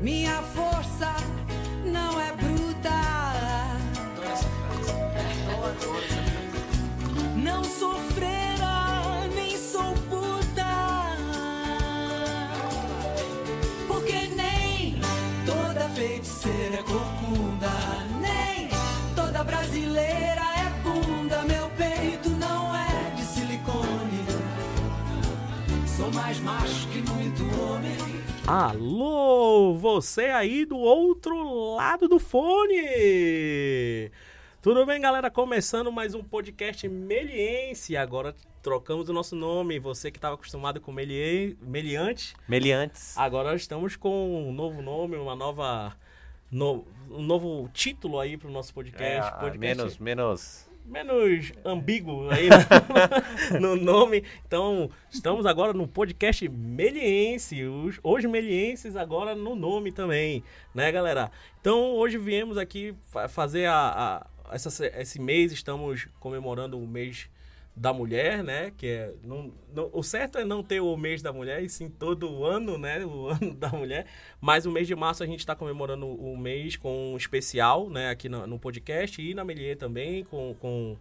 Minha força não é bruta. Não sou freira, nem sou puta. Porque nem toda feiticeira é corcunda, nem toda brasileira é bunda. Meu peito não é de silicone. Sou mais macho que muito homem. Alô, você aí do outro lado do fone! Tudo bem, galera? Começando mais um podcast meliense. Agora trocamos o nosso nome. Você que estava acostumado com melie... meliante, Meliantes. agora estamos com um novo nome, uma nova. No... um novo título aí para o nosso podcast. É, podcast menos, menos. Menos ambíguo aí no, no nome. Então, estamos agora no podcast Meliense. Os, os Melienses agora no nome também, né, galera? Então, hoje viemos aqui fa- fazer a, a- essa, esse mês, estamos comemorando o mês da mulher, né? Que é não, não- o certo é não ter o mês da mulher, e sim todo o ano, né? O ano da mulher. Mas o mês de março a gente está comemorando o mês com um especial, né? Aqui no, no podcast e na Melier também, com, com,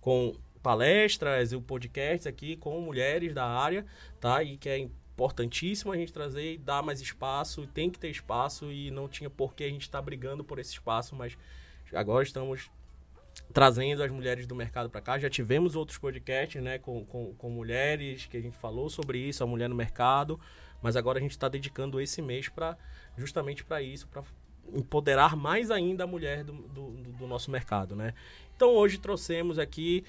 com palestras e o podcast aqui com mulheres da área, tá? E que é importantíssimo a gente trazer e dar mais espaço, tem que ter espaço e não tinha por que a gente estar brigando por esse espaço, mas agora estamos trazendo as mulheres do mercado para cá. Já tivemos outros podcasts, né, com, com, com mulheres, que a gente falou sobre isso, a mulher no mercado, mas agora a gente está dedicando esse mês para justamente para isso, para empoderar mais ainda a mulher do, do, do nosso mercado, né? Então hoje trouxemos aqui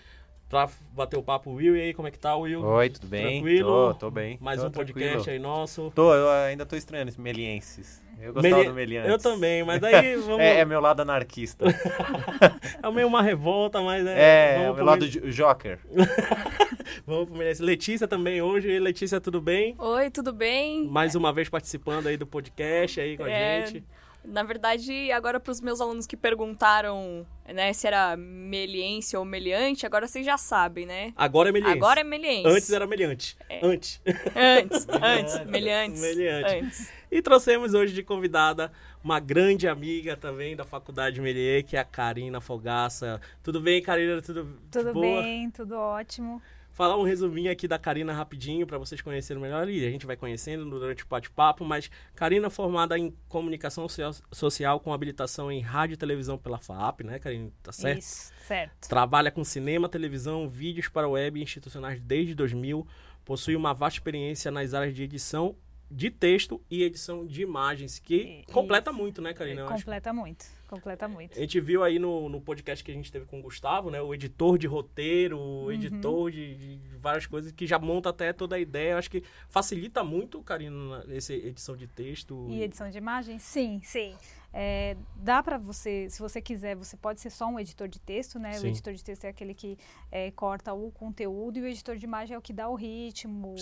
para bater o papo Will. E aí, como é que tá, Will? Oi, tudo bem? Tranquilo? Tô, tô bem. Mais Tô um podcast tranquilo. aí nosso. Tô, eu ainda tô estranhando esse melienses. Eu gostava Meli- do meliantes. Eu também, mas aí vamos... É, é meu lado anarquista. é meio uma revolta, mas é... É, é pro meu lado joker. Vamos pro Meliense. Letícia também hoje. Letícia, tudo bem? Oi, tudo bem? Mais uma vez participando aí do podcast aí com a É, gente. Na verdade, agora para os meus alunos que perguntaram, né, se era meliense ou meliante, agora vocês já sabem, né? Agora é Meliense. Agora é meliense. Antes era Meliante. Antes. Antes, antes, meliantes. Meliante. Antes. E trouxemos hoje de convidada uma grande amiga também da Faculdade Melier, que é a Karina Fogaça. Tudo bem, Karina? Tudo, Tudo boa? bem, tudo ótimo. Falar um resuminho aqui da Karina rapidinho para vocês conhecerem melhor e a gente vai conhecendo durante o bate-papo, mas Karina formada em comunicação socia- social com habilitação em rádio e televisão pela FAP, né, Karina? Tá certo? Isso, certo. Trabalha com cinema, televisão, vídeos para web e institucionais desde 2000. Possui uma vasta experiência nas áreas de edição de texto e edição de imagens, que completa muito, né, Karina? Eu acho. completa muito, completa muito. A gente viu aí no, no podcast que a gente teve com o Gustavo, né? O editor de roteiro, o Uhum. editor de, de várias coisas que já monta até toda a ideia. Acho que facilita muito, Karina, essa edição de texto. E edição de imagem? Sim, sim. É, dá para você, se você quiser, você pode ser só um editor de texto, né? Sim. O editor de texto é aquele que é, corta o conteúdo e o editor de imagem é o que dá o ritmo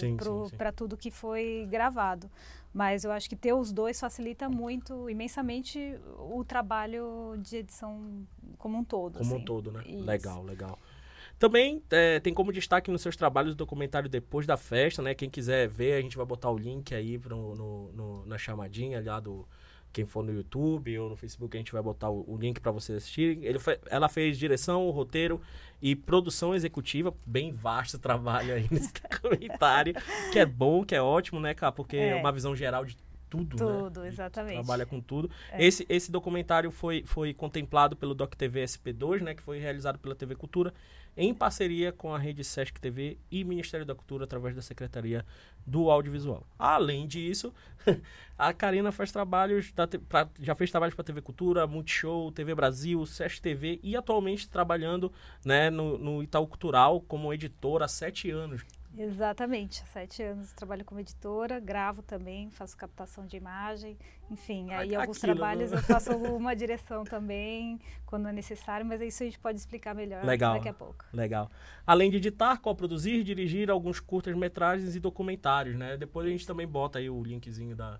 para tudo que foi gravado. Mas eu acho que ter os dois facilita muito, imensamente, o trabalho de edição como um todo. Como um assim. todo, né? Isso. Legal, legal. Também é, tem como destaque nos seus trabalhos o documentário Depois da Festa, né? Quem quiser ver, a gente vai botar o link aí pro, no, no- na chamadinha lá do. Quem for no YouTube ou no Facebook, a gente vai botar o, o link para vocês assistirem. Ele fe- ela fez direção, roteiro e produção executiva. Bem vasto trabalho aí nesse documentário. Que é bom, que é ótimo, né, cara? Porque é, É. uma visão geral de tudo, né? Tudo, exatamente. trabalha com tudo. É. Esse, esse documentário foi, foi contemplado pelo Doc TV SP2, né, que foi realizado pela TV Cultura, em parceria com a rede Sesc TV e Ministério da Cultura, através da Secretaria do Audiovisual. Além disso, a Karina faz trabalhos, da, pra- já fez trabalhos para TV Cultura, Multishow, TV Brasil, Sesc TV e atualmente trabalhando né, no, no Itaú Cultural como editora há sete anos. Exatamente, há sete anos trabalho como editora, gravo também, faço captação de imagem, enfim, aí Ah, alguns aquilo, trabalhos né? eu faço uma direção também, quando é necessário, mas isso a gente pode explicar melhor Legal. daqui a pouco. Legal. Além de editar, coproduzir, dirigir alguns curtas-metragens e documentários, né? Depois a gente também bota aí o linkzinho da,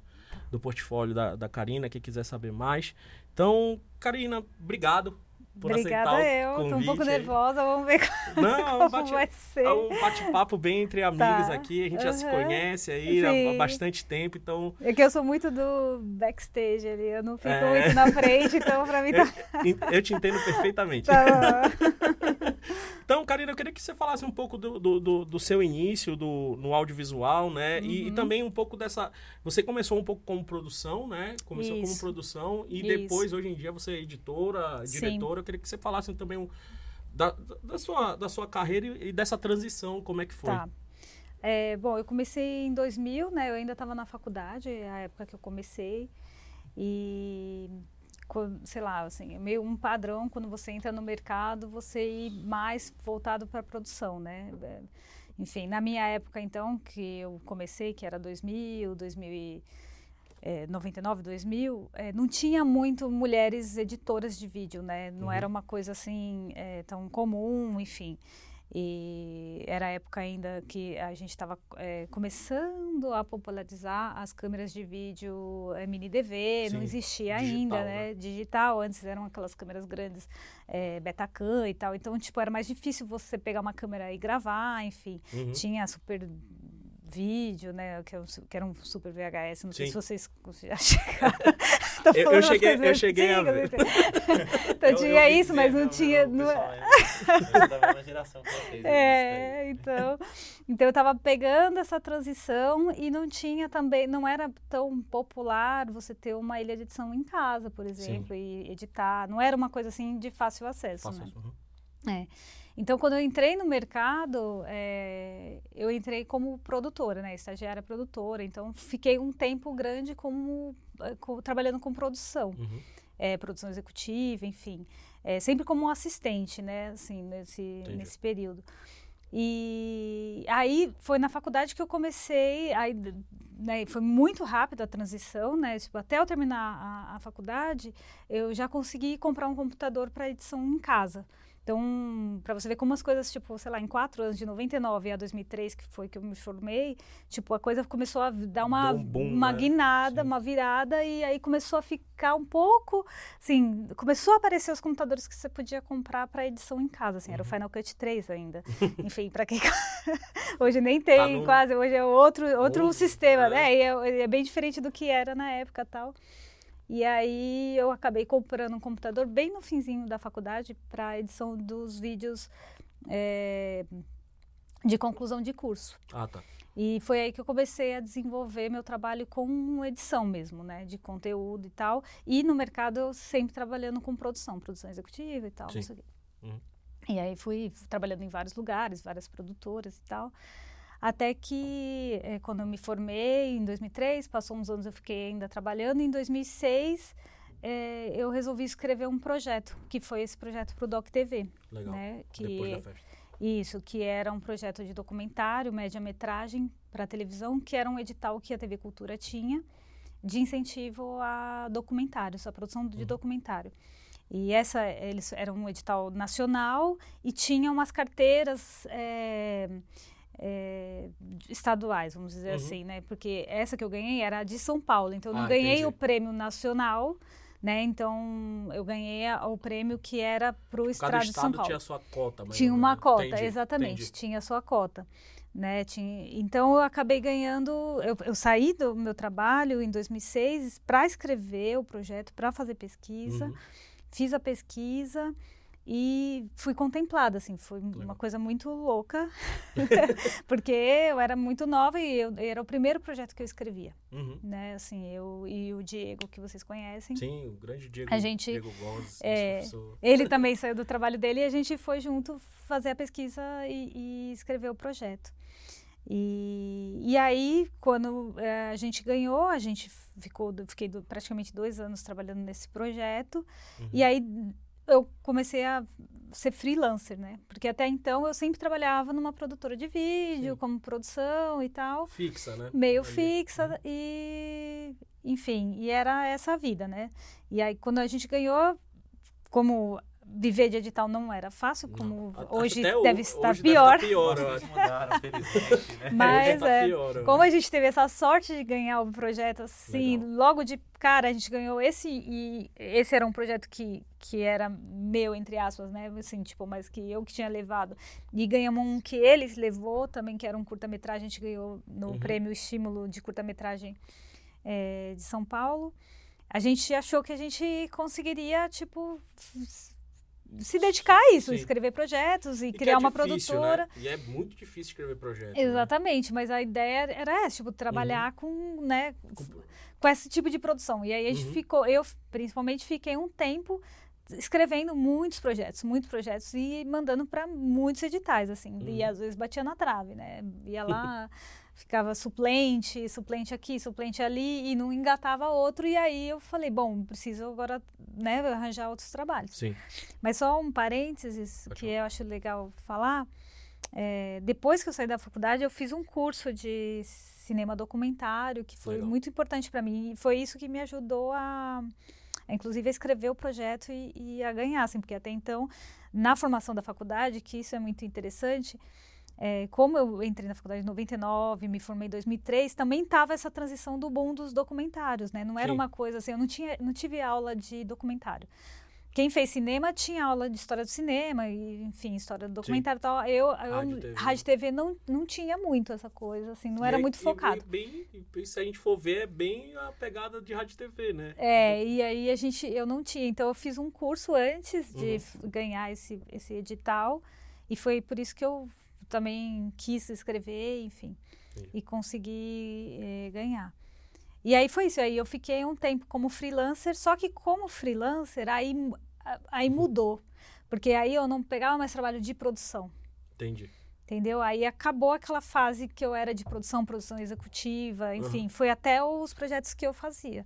do portfólio da, da Karina, quem quiser saber mais. Então, Karina, obrigado por Obrigada aceitar eu. o Tô um pouco nervosa, vamos ver Não, como bate, vai ser. é um bate-papo bem entre amigos Tá. aqui. A gente já se conhece aí há Sim. bastante tempo, então É que eu sou muito do backstage ali, eu não fico É. muito na frente, então pra mim tá... eu, eu te entendo perfeitamente. tá Então, Karina, eu queria que você falasse um pouco do, do, do- seu início do, no audiovisual, né? E, Uhum. e também um pouco dessa. Você começou um pouco como produção, né? Começou como Isso. produção e Isso. depois, hoje em dia, você é editora, Sim. Eu queria que você falasse também um- da, da, sua, da sua carreira e dessa transição, como é que foi? Tá. É, bom, eu comecei em 2000, né? Eu ainda estava na faculdade, a época que eu comecei. E, sei lá, assim, é meio um padrão quando você entra no mercado, você ir mais voltado para a produção, né? Enfim, na minha época, então, que eu comecei, que era 2000, 2000 e, é, 99, 2000, é, não tinha muito mulheres editoras de vídeo, né? Não Uhum. era uma coisa assim é, tão comum, enfim. E era a época ainda que a gente estava começando a popularizar as câmeras de vídeo é, mini DV, não Sim, existia digital, ainda, né? né? Digital, antes eram aquelas câmeras grandes, é, Betacam e tal. Então, tipo, era mais difícil você pegar uma câmera e gravar, enfim. Uhum. Tinha super vídeo, né? Que, é um su- que era um super VHS, não sei Sim. se vocês já chegaram. Eu- eu cheguei- eu cheguei a ver. assim. Então Eu- eu tinha ouvi isso, mas dizer, não tinha. não- pessoal é- é da mesma geração que vocês, É, então, então eu tava pegando essa transição e não tinha também, não era tão popular você ter uma ilha de edição em casa, por exemplo, e editar. Não era uma coisa assim de fácil acesso, Faça né? Uhum. É. Então, quando eu entrei no mercado, é, eu entrei como produtora, né? Estagiária produtora. Então, fiquei um tempo grande como, eh, trabalhando com produção, Uhum. é, produção executiva, enfim. É, sempre como um assistente, né? Assim, nesse, Entendi. nesse período. E aí, foi na faculdade que eu comecei, aí, né, foi muito rápida a transição, né? Tipo, até eu terminar a, a faculdade, eu já consegui comprar um computador para edição em casa. Então, para você ver como as coisas, tipo, sei lá, em quatro anos, de 99 a 2003, que foi que eu me formei, tipo, a coisa começou a dar uma, um boom, uma né? guinada, Sim. uma virada, e aí começou a ficar um pouco, assim, começou a aparecer os computadores que você podia comprar para edição em casa, assim, Uhum. era o Final Cut 3 ainda. Enfim, para quem... hoje nem tem Tá no- quase, hoje é outro, outro Novo, sistema, é. né? E é, é bem diferente do que era na época tal. E aí eu acabei comprando um computador bem no finzinho da faculdade para edição dos vídeos é, de conclusão de curso. Ah, tá. E foi aí que eu comecei a desenvolver meu trabalho com edição mesmo, né? De conteúdo e tal. E no mercado eu sempre trabalhando com produção, produção executiva e tal. Sim. Uhum. E aí fui trabalhando em vários lugares, várias produtoras e tal. Até que, eh, quando eu me formei, em 2003, passou uns anos eu fiquei ainda trabalhando. Em 2006, eh, eu resolvi escrever um projeto, que foi esse projeto para o Doc TV. Legal. Né? Que, Depois da festa. isso, que era um projeto de documentário, média-metragem para televisão, que era um edital que a TV Cultura tinha de incentivo a documentários, a produção de Uhum. documentário. E essa, eles era um edital nacional e tinha umas carteiras é, é, estaduais, vamos dizer Uhum. assim, né? Porque essa que eu ganhei era de São Paulo, então eu não Ah, ganhei entendi. o prêmio nacional, né? Então eu ganhei a- o prêmio que era para o Cada Estado de São estado Paulo. tinha a sua cota. mais Tinha uma cota, Entendi, exatamente, entendi. tinha a sua cota. Né? Tinha, então eu acabei ganhando, eu, eu saí do meu trabalho em 2006 para escrever o projeto, para fazer pesquisa, Uhum. fiz a pesquisa e fui contemplada, assim, foi Legal. uma coisa muito louca, porque eu era muito nova e eu, era o primeiro projeto que eu escrevia, Uhum. né? Assim, eu e o Diego que vocês conhecem. Sim, o grande Diego, A gente- Diego Gomes, é. Ele também saiu do trabalho dele e a gente foi junto fazer a pesquisa e, e escrever o projeto. E, e aí, quando eh, a gente ganhou, a gente ficou, fiquei do- praticamente dois anos trabalhando nesse projeto. Uhum. E aí eu comecei a ser freelancer, né? Porque até então eu sempre trabalhava numa produtora de vídeo, Sim. como produção e tal Fixa, né? meio Ali. fixa e enfim e era essa a vida né e aí quando a gente ganhou como viver de edital não era fácil, como Acho hoje até o- deve estar hoje pior. Deve tá pior, eu acho. mudaram, felizmente, né? Mas tá é, pior, eu como a gente teve essa sorte de ganhar o projeto assim, Legal. logo de cara a gente ganhou esse e esse era um projeto que, que era meu entre aspas, né, assim, tipo, mas que eu que tinha levado. E ganhamos um que ele levou também, que era um curta-metragem, a gente ganhou no Uhum. prêmio Estímulo de curta-metragem eh, de São Paulo. A gente achou que a gente conseguiria, tipo, se dedicar a isso, Sim. escrever projetos e, E criar é uma difícil, produtora. Né? E é muito difícil escrever projeto. né? Exatamente, mas a ideia era essa, tipo, Uhum. trabalhar com, né, com esse tipo de produção. E aí a gente Uhum. ficou, eu principalmente fiquei um tempo escrevendo muitos projetos, muitos projetos e mandando para muitos editais, assim. E Uhum. às vezes batia na trave, né? Ia lá, ficava suplente, suplente aqui, suplente ali e não engatava outro. E aí eu falei, bom, preciso agora, né, arranjar outros trabalhos. Sim. Mas só um parênteses Pode que falar. eu acho legal falar. é, depois que eu saí da faculdade, eu fiz um curso de cinema documentário que foi Legal. muito importante para mim. E foi isso que me ajudou a, inclusive, a escrever o projeto e, e a ganhar, assim, porque até então, na formação da faculdade, que isso é muito interessante, é, como eu entrei na faculdade em 99, me formei em 2003, também estava essa transição do boom dos documentários, né? Não era Sim. uma coisa assim, eu não, tinha, não tive aula de documentário. Quem fez cinema tinha aula de história do cinema, e, enfim, história do documentário e tal. Eu, eu, Rádio, TV. rádio TV não, não tinha muito essa coisa, assim, não E era é- muito focado. Bem, se a gente for ver, é bem a pegada de rádio TV, né? É, e aí a gente, eu não tinha, então eu fiz um curso antes de Uhum. ganhar esse, esse edital, e foi por isso que eu também quis escrever, enfim, Sim. e consegui eh, ganhar. E aí foi isso, aí eu fiquei um tempo como freelancer, só que como freelancer, aí, aí Uhum. mudou, porque aí eu não pegava mais trabalho de produção. Entendi. Entendeu? Aí acabou aquela fase que eu era de produção, produção executiva, enfim, foi até os projetos que eu fazia.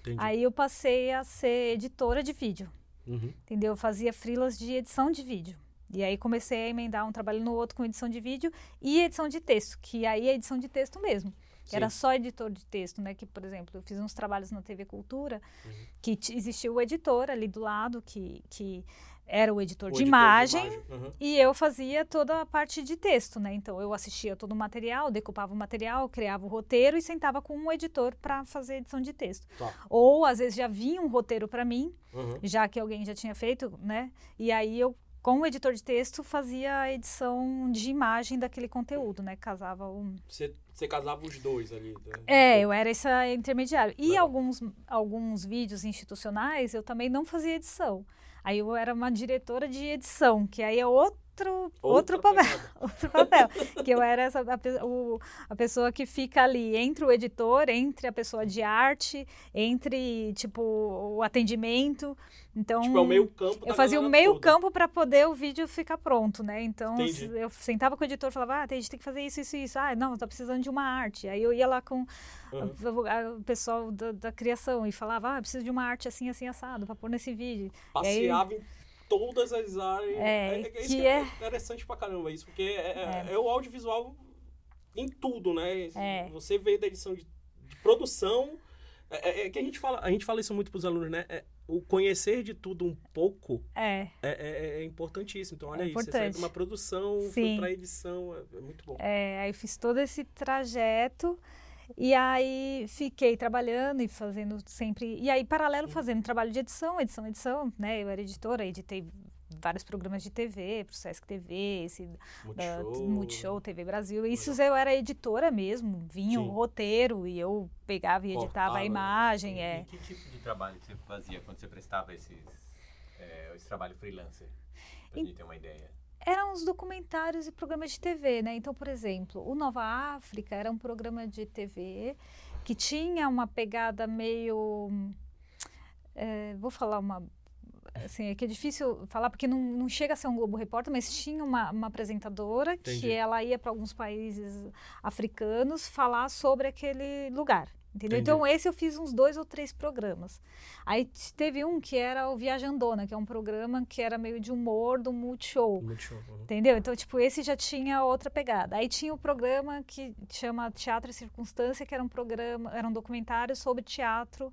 Entendi. Aí eu passei a ser editora de vídeo, Uhum. entendeu? Eu fazia frilas de edição de vídeo. E aí comecei a emendar um trabalho no outro com edição de vídeo e edição de texto, que aí é edição de texto mesmo. Sim. Era só editor de texto, né? Que, por exemplo, eu fiz uns trabalhos na TV Cultura, Uhum. que existia o editor ali do lado, que, que era o editor, O de, editor imagem, Uhum. e eu fazia toda a parte de texto, né? Então eu assistia todo o material, decupava o material, criava o roteiro e sentava com um editor para fazer edição de texto. Tá. Ou às vezes já vinha um roteiro para mim, Uhum. já que alguém já tinha feito, né? E aí eu com o editor de texto fazia a edição de imagem daquele conteúdo, né? Casava um Você, você casava os dois ali. né? é, eu era essa intermediário. E alguns, alguns vídeos institucionais eu também não fazia edição. Aí eu era uma diretora de edição, que aí é outro, outro Outra papel. Outro papel. que eu era essa, a, o- a pessoa que fica ali entre o editor, entre a pessoa de arte, entre, tipo, o atendimento. Então, Tipo, é o meio campo eu fazia o meio campo para poder o vídeo ficar pronto, né? Então Entendi. eu sentava com o editor e falava, ah, a gente tem que fazer isso, isso, isso. Ah, não, tá precisando de uma arte. Aí eu ia lá com Uhum. o pessoal da, da criação e falava, ah, preciso de uma arte assim, assim, assado, para pôr nesse vídeo. Passeava em todas as áreas. É, isso que que é é- interessante pra caramba isso, porque é, é- é o audiovisual em tudo, né? É. Você vê da edição de, de produção. É, é- é que a gente fala, a gente fala isso muito pros alunos, né? É, o conhecer de tudo um pouco É, é, é- é importantíssimo. Então, olha É aí, você saiu de uma produção, foi Sim. pra edição, é, é muito bom. é, aí fiz todo esse trajeto e aí fiquei trabalhando e fazendo sempre. E aí, paralelo, fazendo trabalho de edição, edição, edição, né? Eu era editora, editei vários programas de TV, pro Sesc TV, esse Multishow. Multishow, TV Brasil. Isso eu era editora mesmo, vinha o roteiro e eu pegava e editava Cortava, a né? imagem. E É. que tipo de trabalho que você fazia quando você prestava esses, é, esse trabalho freelancer? Pra gente ter uma ideia. Eram os documentários e programas de TV, né? Então, por exemplo, o Nova África era um programa de TV que tinha uma pegada meio. eh, vou falar uma. Assim, é que é difícil falar porque não, não chega a ser um Globo Repórter, mas tinha uma, uma apresentadora Entendi. que ela ia para alguns países africanos falar sobre aquele lugar. Entendeu? Entendi. Então, esse eu fiz uns dois ou três programas. Aí teve um que era o Viajandona, que é um programa que era meio de humor do Multishow. Muito show. uhum. Entendeu? Então, tipo, esse já tinha outra pegada. Aí tinha o programa que chama Teatro e Circunstância, que era um programa, era um documentário sobre teatro.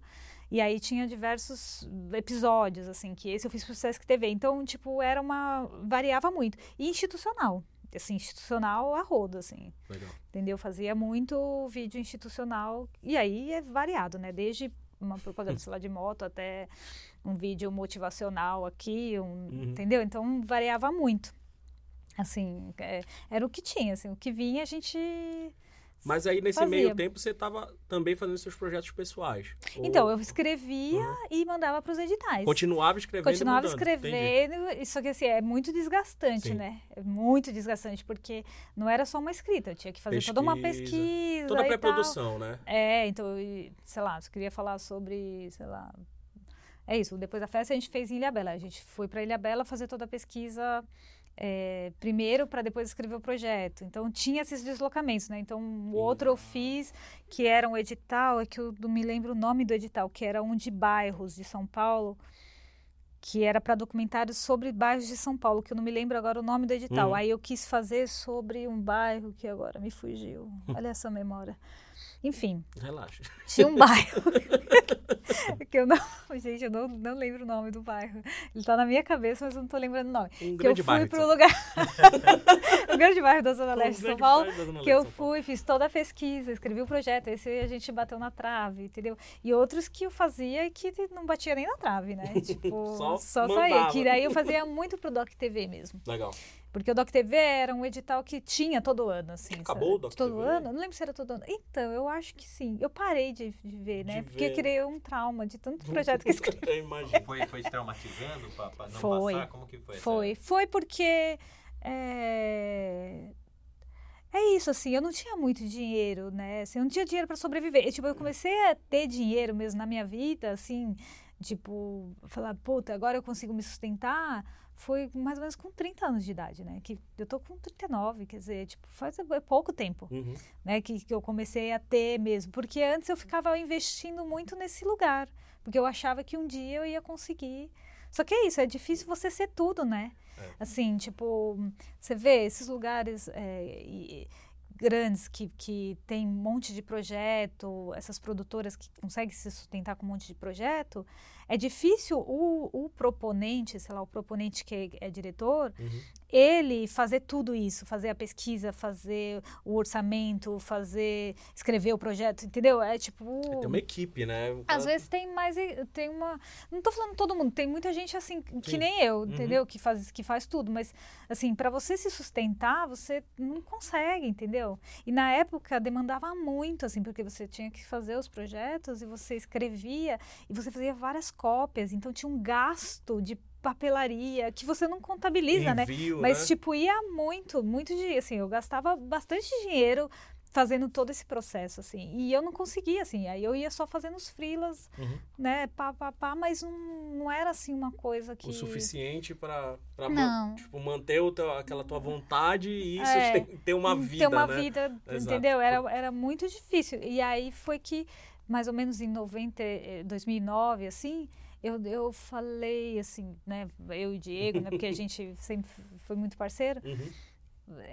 E aí tinha diversos episódios, assim, que esse eu fiz pro Sesc TV. Então, tipo, era uma. variava muito. E institucional. Assim, institucional a rodo, assim. Legal. Entendeu? Fazia muito vídeo institucional. E aí é variado, né? Desde uma propaganda, sei lá, de moto até um vídeo motivacional aqui, um, Uhum. entendeu? Então variava muito. Assim, é, era o que tinha, assim, o que vinha a gente. Mas aí, nesse Fazia. meio tempo, você estava também fazendo seus projetos pessoais. Ou Então, eu escrevia Uhum. e mandava para os editais. Continuava escrevendo e Continuava mandando. Entendi. escrevendo, só que assim, é muito desgastante, Sim. né? É muito desgastante, porque não era só uma escrita, eu tinha que fazer toda uma Pesquisa. pesquisa. Toda a pré-produção, né? É, então, sei lá, se eu queria falar sobre, sei lá. É isso, depois da festa a gente fez em Ilhabela. A gente foi para Ilhabela fazer toda a pesquisa é, primeiro para depois escrever o projeto. Então tinha esses deslocamentos, né? Então o outro eu fiz que era um edital, é que eu não me lembro o nome do edital, que era um de bairros de São Paulo, que era para documentários sobre bairros de São Paulo, que eu não me lembro agora o nome do edital. Uhum. Aí eu quis fazer sobre um bairro que agora me fugiu. Olha essa memória. Enfim, Relaxa. tinha um bairro. que eu não. Gente, eu não, não lembro o nome do bairro. Ele tá na minha cabeça, mas eu não tô lembrando o nome. Um que eu fui bairro. pro São- lugar. o grande bairro da Zona Um Leste de São grande Paulo. Que eu São fui, fiz toda a pesquisa, escrevi o projeto. Esse a gente bateu na trave, entendeu? E outros que eu fazia e que não batia nem na trave, né? Tipo, Só só, saía. Que daí eu fazia muito pro Doc TV mesmo. Legal. Porque o Doc TV era um edital que tinha todo ano, assim. Acabou sabe? o Doc Todo TV? ano? Não lembro se era todo ano. Então, eu acho que sim. Eu parei de, de ver, né? De Porque ver. criei um trauma de tanto projeto que eu escrevi. Eu imagino. Foi, foi te traumatizando pra, pra não Foi. passar? Como que foi? essa- Foi. Foi porque. É... é isso, assim, eu não tinha muito dinheiro, né? Assim, eu não tinha dinheiro para sobreviver. E, tipo, eu comecei a ter dinheiro mesmo na minha vida, assim, tipo, falar, puta, agora eu consigo me sustentar. Foi mais ou menos com 30 anos de idade, né? Que eu tô com 39, quer dizer, tipo, faz é pouco tempo. Uhum. né, que, que eu comecei a ter mesmo. Porque antes eu ficava investindo muito nesse lugar, porque eu achava que um dia eu ia conseguir. Só que é isso, é difícil você ser tudo, né? É. Assim, tipo, você vê esses lugares é, e- grandes que, que tem um monte de projeto, essas produtoras que conseguem se sustentar com um monte de projeto, é difícil o, o proponente, sei lá, o proponente que é, é diretor, Uhum. Ele fazer tudo isso, fazer a pesquisa, fazer o orçamento, fazer escrever o projeto, entendeu? É tipo Tem uma equipe, né? O às cara- vezes tem mais tem uma não tô falando todo mundo, tem muita gente assim que Sim. nem eu, Uhum. entendeu? Que faz que faz tudo, mas assim, para você se sustentar, você não consegue, entendeu? E na época demandava muito assim, porque você tinha que fazer os projetos e você escrevia e você fazia várias cópias, então tinha um gasto de papelaria que você não contabiliza, né? Envio, Mas, né? tipo, ia muito, muito de assim, eu gastava bastante dinheiro fazendo todo esse processo, assim. E eu não conseguia, assim. Aí eu ia só fazendo os freelas, Uhum. né? Pá, pá, pá, mas não, não era, assim, uma coisa que... O suficiente Não. man- tipo, manter o teu- aquela tua vontade e isso É. ter uma vida, ter uma né? vida, Exato. entendeu? Era, era muito difícil. E aí foi que, mais ou menos em 90, eh, 2009, assim, eu, eu falei, assim, né? Eu e o Diego, né? Porque a gente sempre foi muito parceiro. Uhum.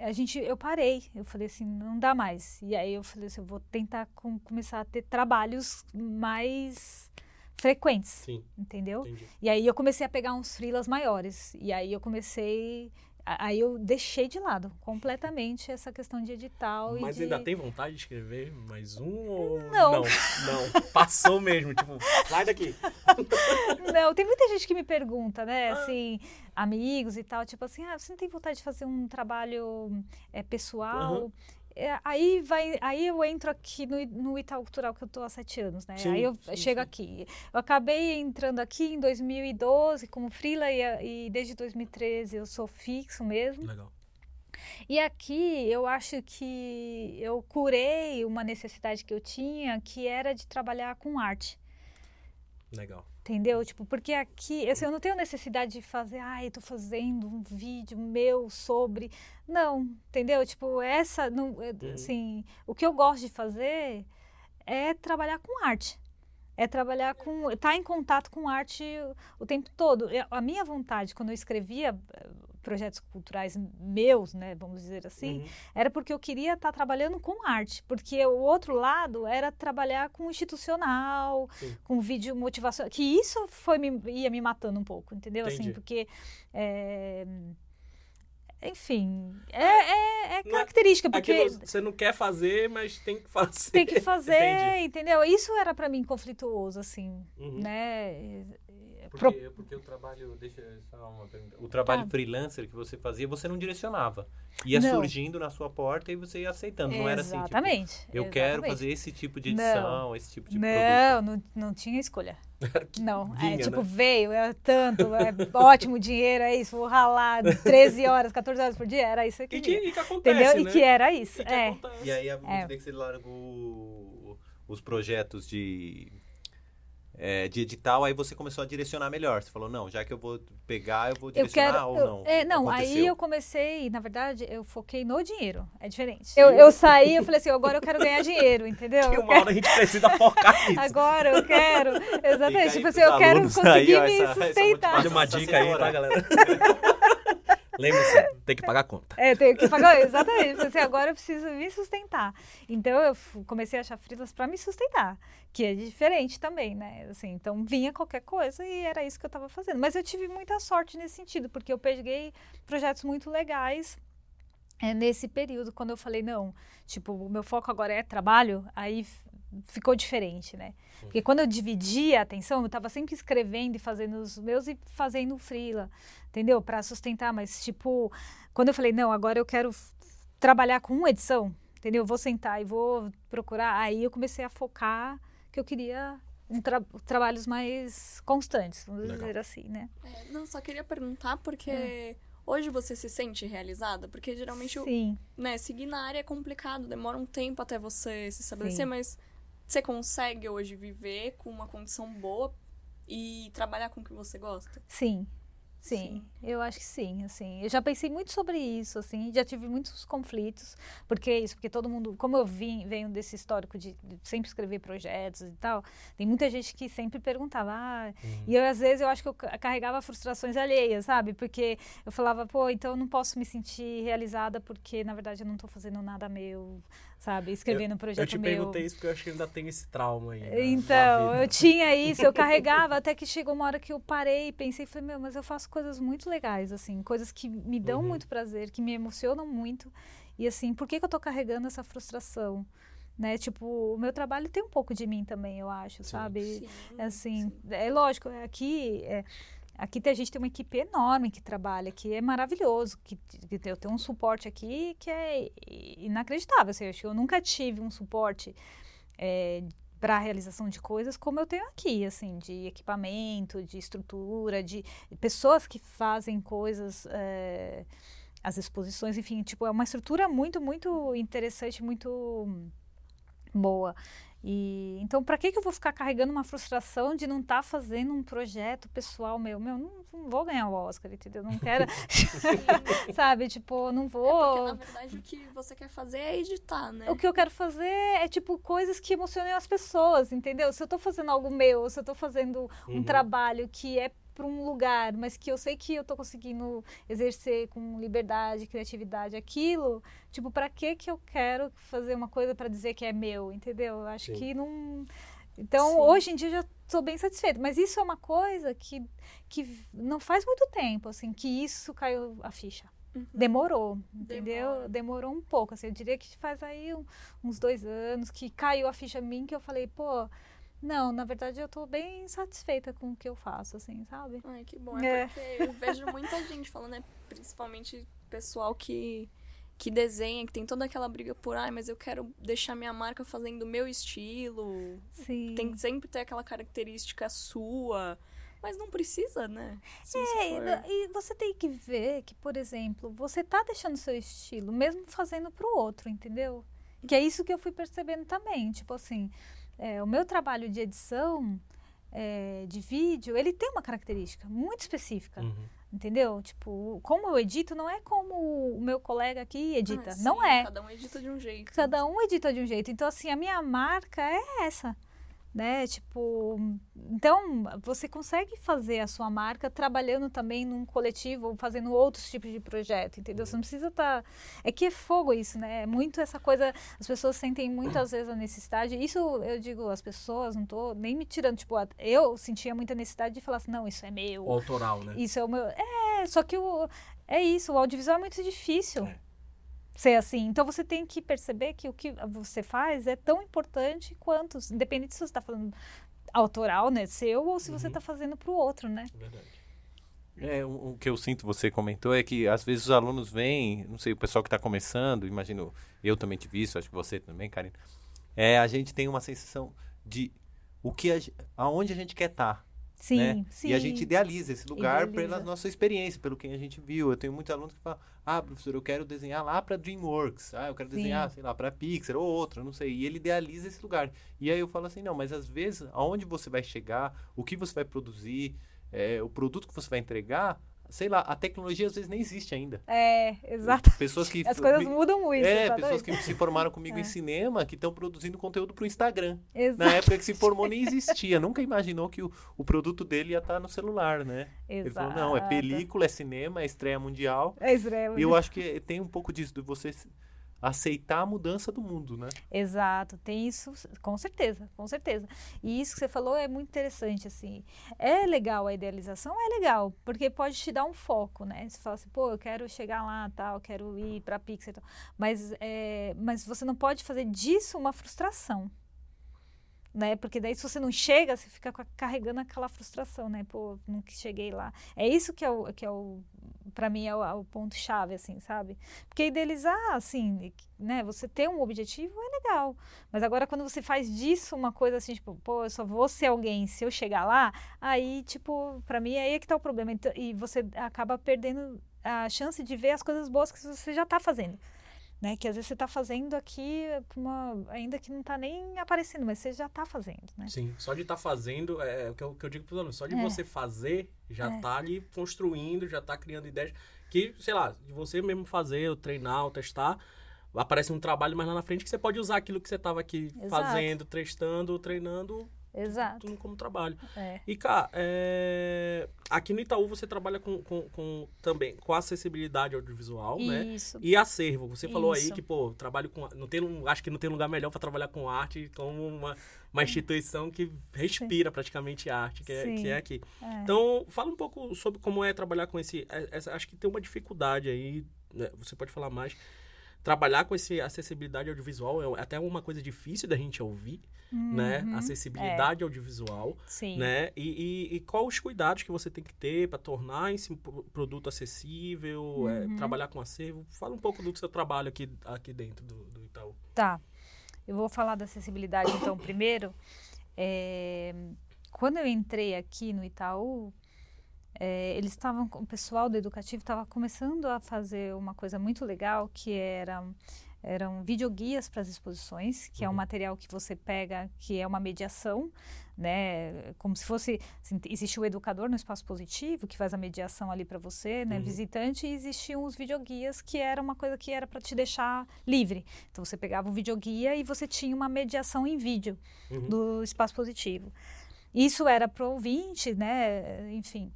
a gente eu parei eu falei assim não dá mais e aí eu falei assim eu vou tentar com- começar a ter trabalhos mais frequentes Sim, entendeu entendi. e aí eu comecei a pegar uns freelas maiores e aí eu comecei aí eu deixei de lado completamente essa questão de edital Mas de... ainda tem vontade de escrever mais um ou Não. não? Não, Passou mesmo, tipo, sai daqui. Não, tem muita gente que me pergunta, né? Ah. Assim, amigos e tal, tipo assim, ah, você não tem vontade de fazer um trabalho é, pessoal? Aham. É, aí vai, aí eu entro aqui no, no Itaú Cultural que eu tô há sete anos, né? Sim, aí eu sim, chego sim. aqui. Eu acabei entrando aqui em 2012 como freela e, e desde 2013 eu sou fixo mesmo. Legal. E aqui eu acho que eu curei uma necessidade que eu tinha, que era de trabalhar com arte. Legal. Entendeu? Tipo, porque aqui, assim, eu não tenho necessidade de fazer, ai, eu tô fazendo um vídeo meu sobre. Não, entendeu? Tipo, essa, não, é, Uhum. assim, o que eu gosto de fazer é trabalhar com arte. É trabalhar com. estar tá em contato com arte o, tempo todo. A minha vontade, quando eu escrevia eh, projetos culturais meus, né, vamos dizer assim, Uhum. era porque eu queria estar trabalhando com arte, porque o outro lado era trabalhar com institucional, Sim. com vídeo motivacional, que isso foi me, ia me matando um pouco, entendeu? Assim, Entendi. porque é, enfim, é, é, é Não é- característica, porque você não quer fazer, mas tem que fazer. tem que fazer, entendeu? Isso era pra mim conflituoso, assim, Uhum. né? Porque, Pro- porque o trabalho, deixa eu só uma pergunta. O trabalho Tá. freelancer que você fazia, você não direcionava. Ia Não. surgindo na sua porta e você ia aceitando. Não era assim, tipo, Exatamente. eu quero fazer esse tipo de Não. edição, esse tipo de produto. Não, não, não tinha escolha. Não, vinha, é tipo, né? veio, é tanto, é ótimo dinheiro, é isso, vou ralar 13 horas, 14 horas por dia, era isso que E que, e que acontece, Entendeu? né? E que era isso, E que é. E aí, medida É. que você largou os projetos de, é, de edital, aí você começou a direcionar melhor. Você falou, não, já que eu vou pegar, eu vou Eu direcionar quero. ou eu- não? é, não, aí Aconteceu. eu comecei, na verdade, eu foquei no dinheiro. É diferente. Eu, eu saí, eu falei assim, agora eu quero ganhar dinheiro, entendeu? Que Eu uma hora a gente precisa focar nisso. Agora eu quero. Exatamente. aí Tipo assim, eu quero conseguir aí, ó, me essa- essa sustentar. Olha uma dica aí, tá, galera? Lembre-se, tem que pagar a conta. É, tenho que pagar, exatamente. Assim, agora eu preciso me sustentar. Então eu comecei a achar frilas para me sustentar, que é diferente também, né? Assim, então vinha qualquer coisa e era isso que eu estava fazendo. Mas eu tive muita sorte nesse sentido, porque eu peguei projetos muito legais é, nesse período, quando eu falei, não, tipo, o meu foco agora é trabalho, aí ficou diferente, né? Porque quando eu dividia a atenção, eu estava sempre escrevendo e fazendo os meus e fazendo o freela, entendeu? Para sustentar, mas tipo, quando eu falei, não, agora eu quero trabalhar com uma edição, entendeu? Vou sentar e vou procurar, aí eu comecei a focar que eu queria um tra- trabalhos mais constantes, vamos Legal. dizer assim, né? É, não, só queria perguntar porque hoje você se sente realizada? Porque geralmente, o- Sim. né, seguir na área é complicado, demora um tempo até você se estabelecer, Sim. mas você consegue hoje viver com uma condição boa e trabalhar com o que você gosta? Sim. Sim, eu acho que sim, assim. Eu já pensei muito sobre isso, assim, já tive muitos conflitos, porque é isso, porque todo mundo, como eu vim, venho desse histórico de, de sempre escrever projetos e tal, tem muita gente que sempre perguntava, ah, e eu às vezes eu acho que eu ca- carregava frustrações alheias, sabe? Porque eu falava, pô, então eu não posso me sentir realizada porque na verdade eu não tô fazendo nada meu, sabe? Escrevendo um projeto Eu te meu. perguntei isso porque eu acho que ainda tenho esse trauma aí. na- Então, eu tinha isso, eu carregava, até que chegou uma hora que eu parei e pensei, falei, meu, mas eu faço coisas muito legais, assim, coisas que me dão Uhum. muito prazer, que me emocionam muito. E assim, por que, que eu tô carregando essa frustração? Né? Tipo, o meu trabalho tem um pouco de mim também, eu acho, sabe? Sim, Assim, sim. é lógico, é aqui, é, aqui a gente tem uma equipe enorme que trabalha, que é maravilhoso, que, que eu tenho um suporte aqui que é inacreditável. Assim, eu nunca tive um suporte para a realização de coisas como eu tenho aqui, assim, de equipamento, de estrutura, de pessoas que fazem coisas, é, as exposições, enfim, tipo, é uma estrutura muito, muito interessante, muito boa. E então, para que que eu vou ficar carregando uma frustração de não estar fazendo um projeto pessoal meu? Meu, não, não vou ganhar o Oscar, entendeu? Não quero, sabe? Tipo, não Porque, vou. na verdade, o que você quer fazer é editar, né? O que eu quero fazer é, tipo, coisas que emocionem as pessoas, entendeu? Se eu tô fazendo algo meu, se eu tô fazendo um Uhum. trabalho que é para um lugar, mas que eu sei que eu tô conseguindo exercer com liberdade, criatividade aquilo, tipo, para que que eu quero fazer uma coisa para dizer que é meu, entendeu? Eu acho Sim. que não Então, Sim. hoje em dia eu já estou bem satisfeita, mas isso é uma coisa que que não faz muito tempo assim que isso caiu a ficha. Uhum. Demorou, entendeu? Demora. Demorou um pouco. Assim, eu diria que faz aí um- uns dois anos que caiu a ficha em mim que eu falei, pô, não, na verdade eu tô bem satisfeita com o que eu faço, assim, sabe? Ai, que bom. É, É. porque eu vejo muita gente falando, né? Principalmente pessoal que, que desenha, que tem toda aquela briga por, ai, mas eu quero deixar minha marca fazendo o meu estilo. Sim. Tem que sempre ter aquela característica sua. Mas não precisa, né? Se É, e- e você tem que ver que, por exemplo, você tá deixando seu estilo, mesmo fazendo pro outro, entendeu? Que é isso que eu fui percebendo também. Tipo assim, é, o meu trabalho de edição é, de vídeo, ele tem uma característica muito específica. Uhum. Entendeu? Tipo, como eu edito não é como o meu colega aqui edita. Ah, sim, não é. Cada um edita de um jeito. Cada um edita de um jeito. Então, assim, a minha marca é essa. Né? Tipo, então você consegue fazer a sua marca trabalhando também num coletivo fazendo outros tipos de projeto, entendeu? Você não precisa estar. Tá... É que é fogo isso, né? É muito essa coisa. As pessoas sentem muitas vezes a necessidade. Isso eu digo, as pessoas, não tô nem me tirando. Tipo, eu sentia muita necessidade de falar assim: não, isso é meu. O autoral, né? Isso é o meu. É, só que o, é isso, o audiovisual é muito difícil. É ser assim. Então você tem que perceber que o que você faz é tão importante quanto, independente se você está falando autoral, né, seu, ou se uhum. você está fazendo para o outro, né? Verdade. É, o, o, que eu sinto, você comentou, é que às vezes os alunos vêm, não sei, o pessoal que está começando, imagino, eu também tive isso, acho que você também, Karina, é, a gente tem uma sensação de o que a, aonde a gente quer estar. Tá. Sim, né? sim. E a gente idealiza esse lugar idealiza. pela nossa experiência, pelo que a gente viu. Eu tenho muitos alunos que falam: ah, professor, eu quero desenhar lá para DreamWorks, ah, eu quero desenhar, sim. sei lá, para Pixar ou outra, não sei. E ele idealiza esse lugar. E aí eu falo assim: não, mas às vezes, aonde você vai chegar, o que você vai produzir, é, o produto que você vai entregar, sei lá, a tecnologia às vezes nem existe ainda. É, exato. Pessoas que as coisas mudam muito. É, pessoas que se formaram comigo é. em cinema, que estão produzindo conteúdo para o Instagram. Exato. Na época que se formou nem existia, nunca imaginou que o, o produto dele ia estar tá no celular, né? Exato. Ele falou, não, é película, é cinema, é estreia mundial. É estreia mundial. E eu acho que tem um pouco disso, de você aceitar a mudança do mundo, né? Exato, tem isso, com certeza, com certeza. E isso que você falou é muito interessante, assim. É legal a idealização, é legal, porque pode te dar um foco, né? Você fala assim, pô, eu quero chegar lá, tal, quero ir para Pixar, tal. Mas, é, mas você não pode fazer disso uma frustração né? Porque daí se você não chega, você fica carregando aquela frustração, né? Pô, não cheguei lá. É isso que é o que é o para mim é o, é o ponto chave assim, sabe? Porque idealizar assim, né, você ter um objetivo é legal. Mas agora quando você faz disso uma coisa assim, tipo, pô, eu só vou ser alguém se eu chegar lá, aí tipo, para mim é aí que tá o problema. Então, e você acaba perdendo a chance de ver as coisas boas que você já está fazendo né? Que às vezes você está fazendo aqui, uma, ainda que não está nem aparecendo, mas você já está fazendo, né? Sim, só de estar tá fazendo, é, é o que eu, que eu digo para os alunos, só de é. você fazer, já está é. ali construindo, já está criando ideias, que, sei lá, de você mesmo fazer, ou treinar, ou testar, aparece um trabalho mais lá na frente que você pode usar aquilo que você estava aqui Exato. fazendo, testando, treinando Exato. Tudo como trabalho. É. E, cá, é... aqui no Itaú você trabalha com, com, com, também com acessibilidade audiovisual, né? Isso. né? E acervo. Você falou aí que, pô, trabalho com. Não tem, acho que não tem lugar melhor para trabalhar com arte como uma, uma instituição que respira Sim. praticamente arte, que é, que é aqui. É. Então, fala um pouco sobre como é trabalhar com esse. É, essa, acho que tem uma dificuldade aí, né? você pode falar mais. Trabalhar com esse acessibilidade audiovisual é até uma coisa difícil da gente ouvir né? Uhum, Acessibilidade é. audiovisual, Sim. né? E, e, e quais os cuidados que você tem que ter para tornar esse produto acessível, é, uhum. é, trabalhar com acervo? Fala um pouco do seu trabalho aqui, aqui dentro do, do Itaú. Tá. Eu vou falar da acessibilidade, então, primeiro. É, quando eu entrei aqui no Itaú, é, eles estavam, o pessoal do educativo estava começando a fazer uma coisa muito legal, que era eram videoguias para as exposições, que uhum. é um uhum. material que você pega, que é uma mediação, né? Como se fosse assim, existe o educador no espaço positivo que faz a mediação ali para você, né? Uhum. Visitante, e existiam os videoguias que era uma coisa que era para te deixar livre. Então você pegava o videoguia e você tinha uma mediação em vídeo uhum. do espaço positivo. Isso era para o ouvinte, né? Enfim.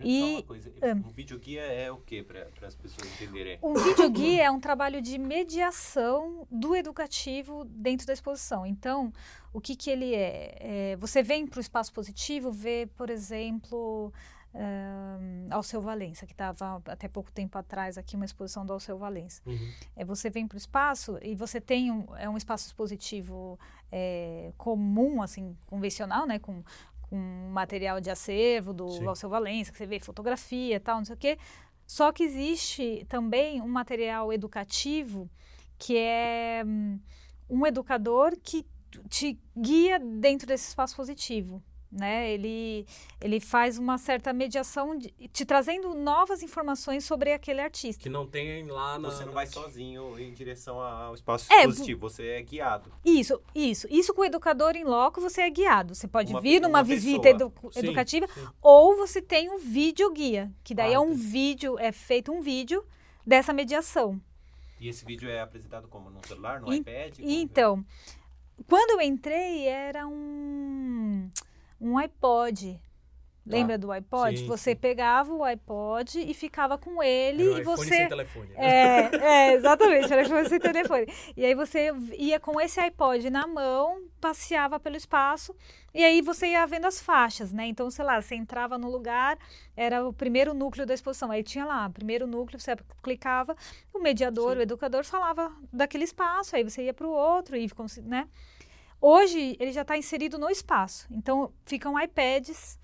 E, coisa, um videoguia é o que para as pessoas entenderem? Um videoguia é um trabalho de mediação do educativo dentro da exposição. Então, o que, que ele é? é você vem para o espaço positivo, vê, por exemplo, um, Alceu Valença, que estava até pouco tempo atrás aqui uma exposição do Alceu Valença. Uhum. É, você vem para o espaço e você tem um, é um espaço expositivo é, comum, assim, convencional, né, com com material de acervo do Sim. Alceu Valença, que você vê fotografia tal, não sei o quê. Só que existe também um material educativo que é um, um educador que te guia dentro desse espaço positivo. Né? Ele, ele faz uma certa mediação, de, te trazendo novas informações sobre aquele artista. Que não tem lá na... Você não vai sozinho em direção ao espaço É, expositivo, você é guiado. Isso, isso. Isso com o educador em loco, você é guiado. Você pode Uma vir numa uma visita edu- Sim, educativa, sim. ou você tem um vídeo guia, que daí Ah, é um entendi. vídeo, é feito um vídeo dessa mediação. E esse vídeo é apresentado como? No celular, no En- iPad? Como- Então, quando eu entrei, era um, um iPod. Lembra do iPod? Sim, você sim. pegava o iPod e ficava com ele Era um e você. sem telefone. né? É, é, exatamente, era iPhone sem telefone. E aí você ia com esse iPod na mão, passeava pelo espaço, e aí você ia vendo as faixas, né? Então, sei lá, você entrava no lugar, era o primeiro núcleo da exposição. Aí tinha lá, primeiro núcleo, você clicava, o mediador, Sim. o educador falava daquele espaço, aí você ia para o outro, e né? Hoje ele já está inserido no espaço. Então ficam iPads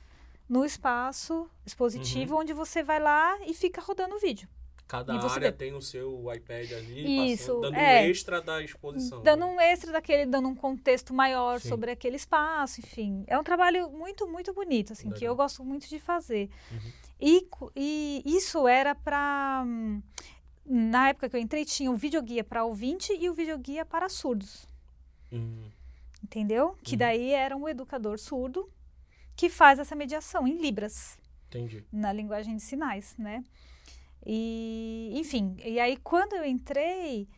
no espaço expositivo, onde você vai lá e fica rodando o vídeo. Cada você área vê- tem o seu iPad ali, Isso, passando, dando é. um extra da exposição. Dando né? um extra daquele, dando um contexto maior Sim. sobre aquele espaço, enfim. É um trabalho muito, muito bonito, assim, que Legal. eu gosto muito de fazer. Uhum. E, e isso era para. Na época que eu entrei, tinha o videoguia para ouvinte e o videoguia para surdos. Hum, Entendeu? Que Uhum. daí era um educador surdo que faz essa mediação em Libras. entendi. na linguagem de sinais, né? E, enfim, e aí quando eu entrei,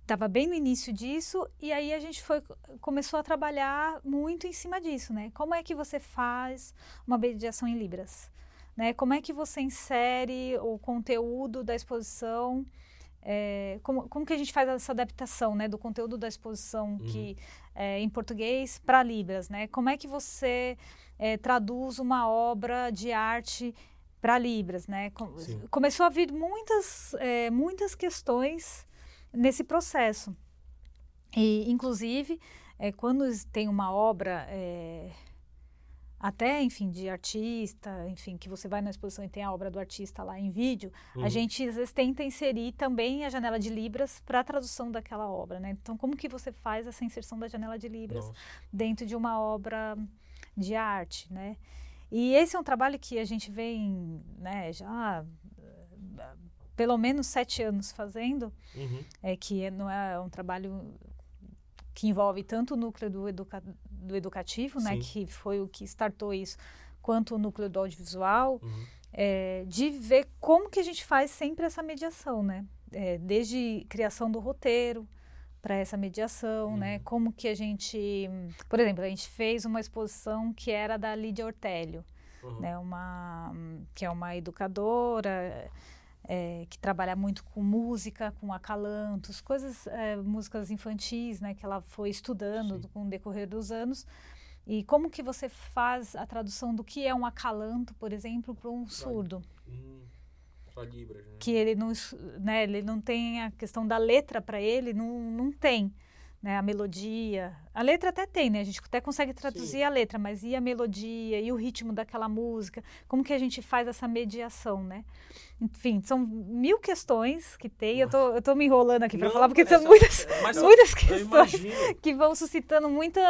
estava bem no início disso, e aí a gente foi, começou a trabalhar muito em cima disso, né? Como é que você faz uma mediação em Libras? Né? Como é que você insere o conteúdo da exposição? É, como, como que a gente faz essa adaptação né, do conteúdo da exposição que é, em português para Libras? Né? Como é que você é, traduz uma obra de arte para Libras, né? Com-. Começou a vir muitas, é, muitas questões nesse processo. E, inclusive, é, quando tem uma obra, é, até, enfim, de artista, enfim, que você vai na exposição e tem a obra do artista lá em vídeo, Uhum. a gente às vezes tenta inserir também a janela de Libras para a tradução daquela obra, né? Então, como que você faz essa inserção da janela de Libras? Nossa. dentro de uma obra de arte, né? E esse é um trabalho que a gente vem, né, já eh, pelo menos sete anos fazendo, Uhum. é que não é um trabalho que envolve tanto o núcleo do, educa do educativo, né, que foi o que startou isso, quanto o núcleo do audiovisual, Uhum. é, de ver como que a gente faz sempre essa mediação, né? É, desde criação do roteiro para essa mediação, né? Uhum. Como que a gente, por exemplo, a gente fez uma exposição que era da Lídia Ortélio, Uhum. né? Uma que é uma educadora é, que trabalha muito com música, com acalantos, coisas, é, músicas infantis, né? Que ela foi estudando Sim. com o decorrer dos anos. E como que você faz a tradução do que é um acalanto, por exemplo, para um surdo? Hum, Libras, né? Que ele não, né, ele não tem a questão da letra para ele, não, não tem né, a melodia. A letra até tem, né? A gente até consegue traduzir Sim. a letra, mas e a melodia, e o ritmo daquela música? Como que a gente faz essa mediação, né? Enfim, são mil questões que tem. Eu tô, eu tô me enrolando aqui para falar, porque é são só- muitas, mas só- muitas questões que vão suscitando muita...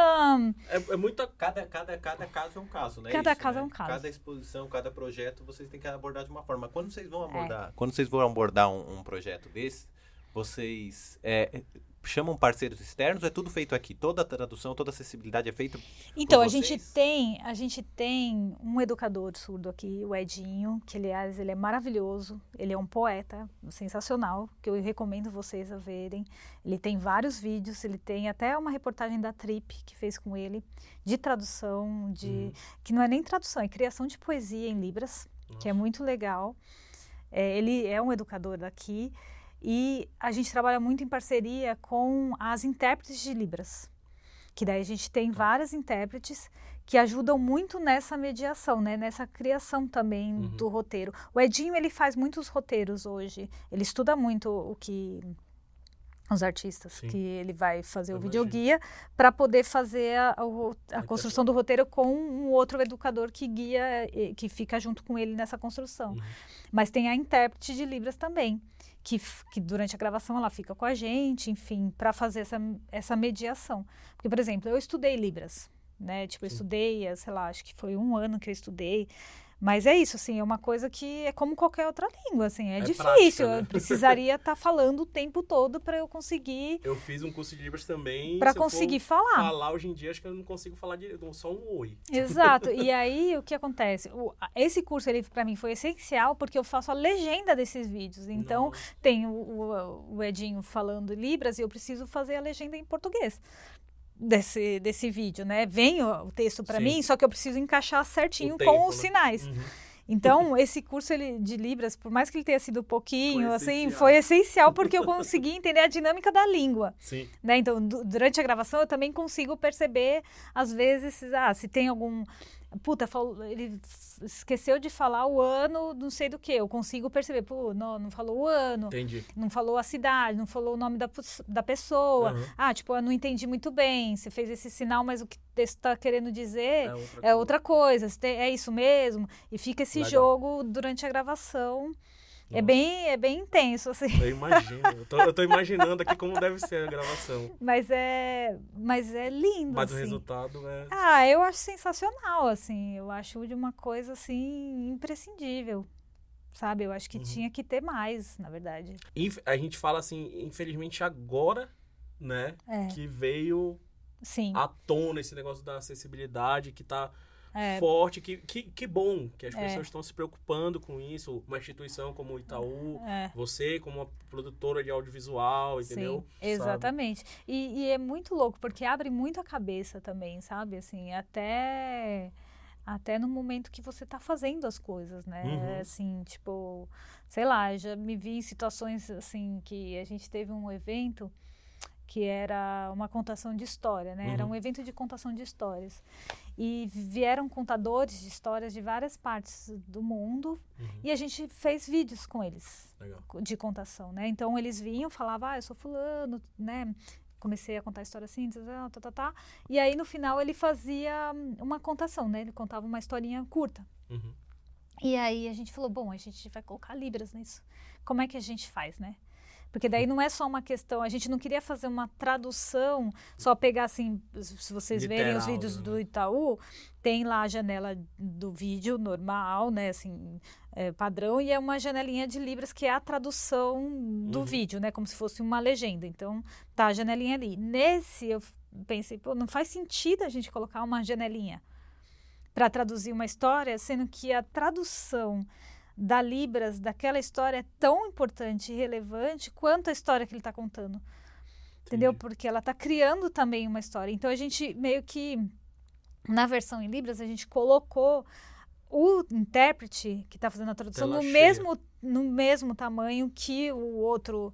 É, é muita Cada, cada, cada caso é um caso, né? Cada Isso, caso né? é um caso. Cada exposição, cada projeto, vocês têm que abordar de uma forma. Quando vocês É. vão abordar, quando vocês vão abordar um, um projeto desse, vocês é, chamam parceiros externos é tudo feito aqui? Toda a tradução, toda a acessibilidade é feita Então, a gente tem, a gente tem um educador surdo aqui, o Edinho, que aliás ele é maravilhoso, ele é um poeta sensacional, que eu recomendo vocês a verem. Ele tem vários vídeos, ele tem até uma reportagem da Trip que fez com ele de tradução, de Uhum. que não é nem tradução, é criação de poesia em libras, que é muito legal. É, ele é um educador daqui e a gente trabalha muito em parceria com as intérpretes de Libras. Que daí a gente tem várias intérpretes que ajudam muito nessa mediação, né? nessa criação também Uhum. do roteiro. O Edinho ele faz muitos roteiros hoje. Ele estuda muito o que os artistas Sim. que ele vai fazer Eu o videoguia para poder fazer a, a a construção do roteiro com um outro educador que guia, que fica junto com ele nessa construção. Uhum. Mas tem a intérprete de Libras também, que, que durante a gravação ela fica com a gente, enfim, para fazer essa, essa mediação. Porque, por exemplo, eu estudei Libras, né? Tipo, eu estudei, sei lá, acho que foi um ano que eu estudei. Mas é isso, assim, é uma coisa que é como qualquer outra língua, assim, é, É difícil. prática, né? Eu precisaria estar falando o tempo todo para eu conseguir, Eu fiz um curso de Libras também. para conseguir falar. Falar hoje em dia, acho que eu não consigo falar de, só um oi. Exato. E aí, o que acontece? O- esse curso, ele, para mim, foi essencial porque eu faço a legenda desses vídeos. Então, Nossa. tem o, o- o Edinho falando Libras e eu preciso fazer a legenda em português desse, desse vídeo, né? Vem o, o texto para mim, só que eu preciso encaixar certinho O tempo, com os né? sinais. Uhum. Então, esse curso ele, de Libras, por mais que ele tenha sido pouquinho, Foi assim, essencial. foi essencial porque eu consegui entender a dinâmica da língua. Sim. Né? Então, du- durante a gravação, eu também consigo perceber, às vezes, ah, se tem algum. Puta, falou- ele esqueceu de falar o ano, não sei do que. Eu consigo perceber, pô, não, não falou o ano, Entendi. não falou a cidade, não falou o nome da, da pessoa. Aham. Ah, tipo, eu não entendi muito bem. Você fez esse sinal, mas o que o texto está querendo dizer É outra é coisa. outra coisa. É isso mesmo. E fica esse Legal. jogo durante a gravação. É bem, é bem intenso, assim. Eu imagino. Eu tô, eu tô imaginando aqui como deve ser a gravação. Mas é, mas é lindo, Mas o assim. resultado é. Ah, eu acho sensacional, assim. Eu acho de uma coisa, assim, imprescindível. Sabe? Eu acho que Uhum. tinha que ter mais, na verdade. Inf- A gente fala assim, infelizmente agora, né? É, Que veio sim. à tona esse negócio da acessibilidade que tá É. forte. Que, que, que bom que as É. pessoas estão se preocupando com isso. Uma instituição como o Itaú, É. você como uma produtora de audiovisual, entendeu? Sim, exatamente. E, e é muito louco, porque abre muito a cabeça também, sabe? Assim, até até no momento que você tá fazendo as coisas, né? Uhum. Assim, tipo, sei lá, já me vi em situações assim que a gente teve um evento que era uma contação de história, né? Era Uhum. um evento de contação de histórias. E vieram contadores de histórias de várias partes do mundo Uhum. e a gente fez vídeos com eles Legal. de contação, né? Então eles vinham, falavam, ah, eu sou fulano, né? Comecei a contar a história assim, tá, tá, tá, tá. E aí no final ele fazia hum, uma contação, né? Ele contava uma historinha curta. Uhum. E aí a gente falou, bom, a gente vai colocar libras nisso. Como é que a gente faz, né? Porque daí não é só uma questão, a gente não queria fazer uma tradução, só pegar assim, se vocês verem os Literal, vídeos né? do Itaú, tem lá a janela do vídeo normal, né, assim, é, padrão, e é uma janelinha de libras que é a tradução do Uhum. vídeo, né, como se fosse uma legenda. Então, tá a janelinha ali. Nesse, eu pensei, pô, não faz sentido a gente colocar uma janelinha para traduzir uma história, sendo que a tradução da Libras daquela história é tão importante e relevante quanto a história que ele está contando. Entendeu? Porque ela está criando também uma história. Então a gente meio que na versão em Libras a gente colocou o intérprete que está fazendo a tradução Tela no cheia. mesmo no mesmo tamanho que o outro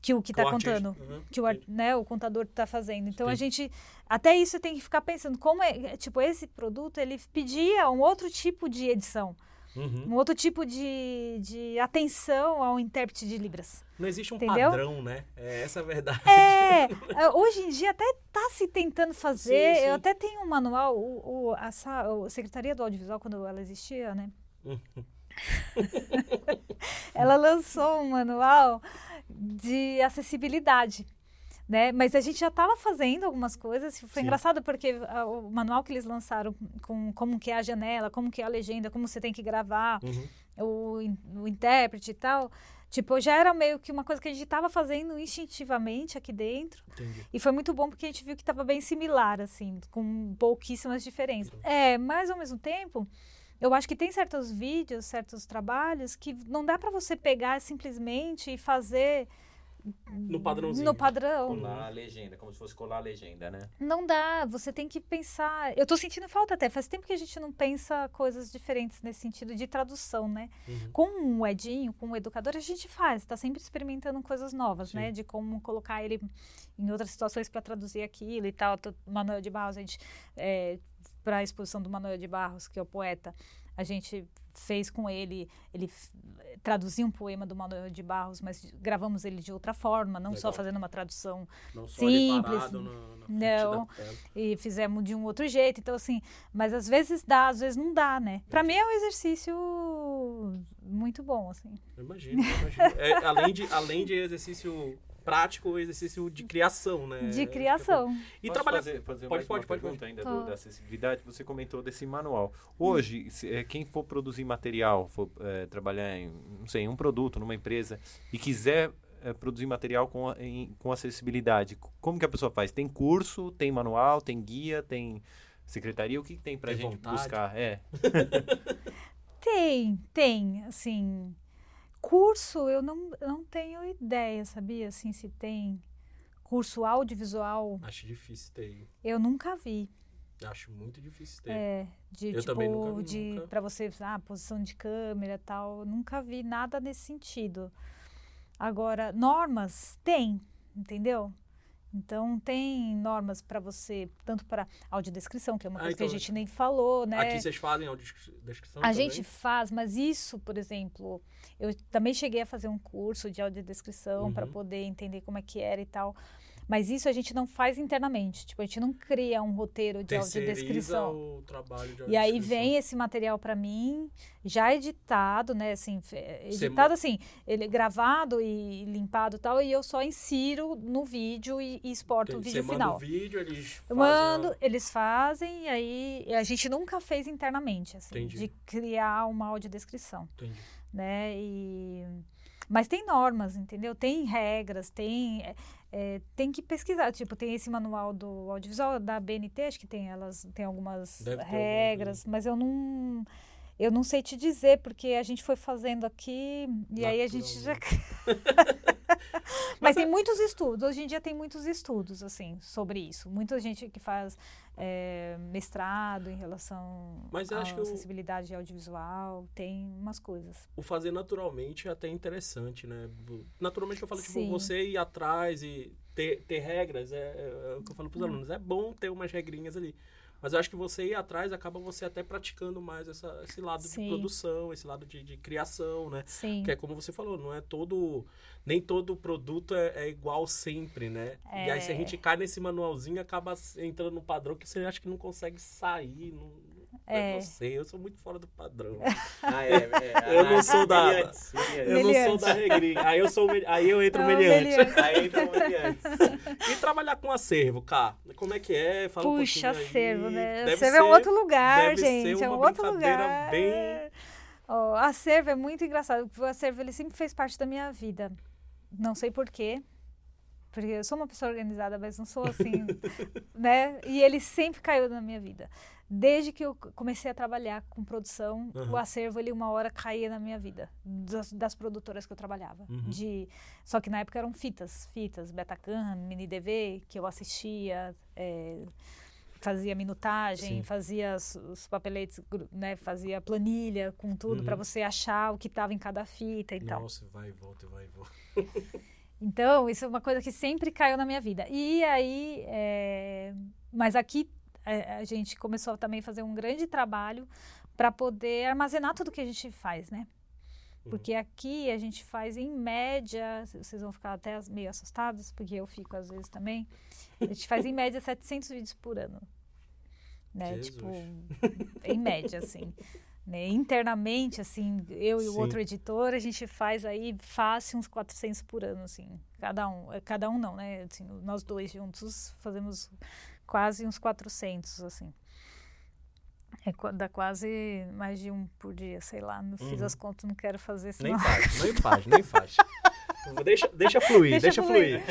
que o que está contando Uhum. que o, né, o contador está fazendo. Então a Sim. gente até isso tem que ficar pensando como é, é, tipo esse produto ele pedia um outro tipo de edição, Uhum. um outro tipo de, de atenção ao intérprete de libras. Não existe um Entendeu? padrão, né? É essa a verdade. É, é, hoje em dia até está se tentando fazer. Sim, sim. Eu até tenho um manual, o, o, a, a Secretaria do Audiovisual quando ela existia, né? Uhum. ela lançou um manual de acessibilidade. Né? Mas a gente já estava fazendo algumas coisas. Foi Sim. engraçado porque ah, o manual que eles lançaram com como que é a janela, como que é a legenda, como você tem que gravar, Uhum. o, o intérprete e tal. Tipo, já era meio que uma coisa que a gente estava fazendo instintivamente aqui dentro. Entendi. E foi muito bom porque a gente viu que estava bem similar, assim, com pouquíssimas diferenças. É, mas ao mesmo tempo, eu acho que tem certos vídeos, certos trabalhos que não dá para você pegar simplesmente e fazer No padrãozinho. no padrão. Colar a legenda, como se fosse colar a legenda, né? Não dá, você tem que pensar. Eu tô sentindo falta até, faz tempo que a gente não pensa coisas diferentes nesse sentido de tradução, né? Uhum. Com o Edinho, com o educador, a gente faz, tá sempre experimentando coisas novas, Sim. né? De como colocar ele em outras situações para traduzir aquilo e tal. Manuel de Barros, a gente, para a exposição do Manuel de Barros, que é o poeta, a gente fez com ele, ele traduziu um poema do Manuel de Barros, mas gravamos ele de outra forma, não só Legal. fazendo uma tradução Não só Simples. na, na frente Não. e fizemos de um outro jeito. Então, assim, mas às vezes dá, às vezes não dá, né? Para mim é um exercício muito bom, assim. Eu imagino, imagino. É, além, de, além de exercício prático o exercício de criação, né? De criação. E Posso trabalhar. fazer, fazer Pode, mais pode, uma pode, pergunta ainda Pode. do- da acessibilidade? Você comentou desse manual. Hoje, se, eh, quem for produzir material, for eh, trabalhar em, não sei, em um produto, numa empresa, e quiser eh, produzir material com, a- em- com acessibilidade, como que a pessoa faz? Tem curso, tem manual, tem guia, tem secretaria? O que que tem pra Tem gente vontade? buscar? É, Tem, tem, assim, curso eu não, não tenho ideia, sabia, assim, se tem curso audiovisual, Acho difícil ter. eu nunca vi, Acho muito difícil ter. é, de, Eu tipo, também nunca vi, de, nunca. pra você, ah, posição de câmera e tal, nunca vi nada nesse sentido. Agora, normas, tem, entendeu? Então, tem normas para você, tanto para audiodescrição, que é uma Ah, coisa então, que a gente nem falou, né? Aqui vocês fazem audiodescrição A também? gente faz, mas isso, por exemplo, eu também cheguei a fazer um curso de audiodescrição para Uhum. poder entender como é que era e tal. Mas isso a gente não faz internamente. Tipo, a gente não cria um roteiro de audiodescrição. o trabalho de E aí audiodescrição. vem esse material para mim, já editado, né? Assim, Você editado assim, ele gravado e limpado e tal, e eu só insiro no vídeo e, e exporto o Você vídeo manda final. o vídeo, eles Eu fazem mando, a- eles fazem, e aí a gente nunca fez internamente, assim, Entendi. de criar uma audiodescrição, Entendi. né? E... Mas tem normas, entendeu? Tem regras, tem, é, tem que pesquisar. Tipo, tem esse manual do audiovisual da BNT, acho que tem elas, tem algumas Deve ter alguma regras, mas eu não, eu não sei te dizer porque a gente foi fazendo aqui e aí a gente já mas tem muitos estudos, hoje em dia tem muitos estudos, assim, sobre isso. Muita gente que faz é, mestrado em relação Mas à o- acessibilidade audiovisual, tem umas coisas. o fazer naturalmente é até interessante, né? Naturalmente eu falo, tipo, Sim. você ir atrás e ter, ter regras, é, é- é o que eu falo Hum. pros alunos, é bom ter umas regrinhas ali. Mas eu acho que você ir atrás acaba você até praticando mais essa, esse lado de Sim. produção, esse lado de, de criação, né? Sim. Que é como você falou, não é todo. Nem todo produto é, é igual sempre, né? E aí se a É. gente cai nesse manualzinho, acaba entrando no padrão que você acha que não consegue sair. Não, É. Eu não sei, eu sou muito fora do padrão. Ah, é, é, Eu não sou da-. Eu não sou Meliante. da regrinha. Aí eu sou aí eu entro É o meliante. meliante. Aí entra o meliantes. E trabalhar com acervo, cá. Como é que é? Fala um Puxa, aí. acervo, né? Deve Acervo é um outro lugar, deve ser gente. É um outro lugar. bem- Ó, acervo é muito engraçado. O acervo ele sempre fez parte da minha vida. Não sei porquê. Porque eu sou uma pessoa organizada, mas não sou assim, né? E ele sempre caiu na minha vida. Desde que eu comecei a trabalhar com produção, o Aham. acervo ele uma hora caía na minha vida, das, das produtoras que eu trabalhava. Uhum. De, só que na época eram fitas, fitas, Betacam, Mini DV, que eu assistia, é, fazia minutagem, Sim. fazia os, os papeletes, né, fazia planilha com tudo para Uhum. você achar o que estava em cada fita e tal. Nossa, vai e volta, vai e volta. Então, isso é uma coisa que sempre caiu na minha vida. E aí, é, mas aqui é, a gente começou também a fazer um grande trabalho para poder armazenar tudo que a gente faz, né? Porque aqui a gente faz em média, vocês vão ficar até meio assustados, porque eu fico às vezes também. A gente faz em média 700 vídeos por ano. Né? Jesus. Tipo, em média, assim. Né? Internamente, assim, eu e o Sim. outro editor, a gente faz aí fácil uns 400 por ano, assim. Cada um. Eh, Cada um não, né? Assim, nós dois juntos fazemos quase uns 400, assim. É, dá quase mais de um por dia, sei lá. Não fiz Uhum. as contas, não quero fazer, Nem senão... faz, nem faz, nem faz. Deixa, deixa fluir, Deixa deixa, fluir.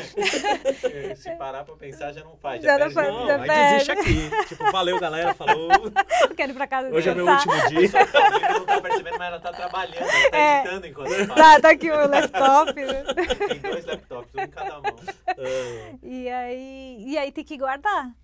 Se parar pra pensar, já não faz. Já Já, não faz, Não, já aí perde. desiste aqui. Tipo, valeu, galera, falou. quero ir pra casa Hoje é meu descansar. último dia. Alguém não tá percebendo, mas ela tá trabalhando, ela tá É. editando enquanto fala. Tá, tá aqui o laptop, né? Tem dois laptops, um em cada mão. Ah, E aí, e aí tem que guardar,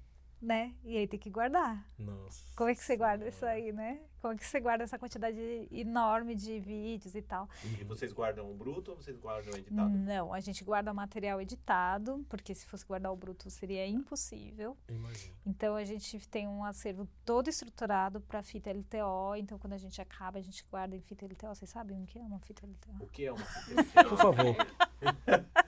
né? E aí tem que guardar. Nossa. Como é que você guarda isso aí, né? Como é que você guarda essa quantidade enorme de vídeos e tal? E vocês guardam o bruto ou vocês guardam o editado? Não, a gente guarda o material editado, porque se fosse guardar o bruto seria impossível. Imagina. Então a gente tem um acervo todo estruturado para fita LTO. Então quando a gente acaba, a gente guarda em fita LTO. Vocês sabem o que é uma fita LTO? O que é uma fita Por favor.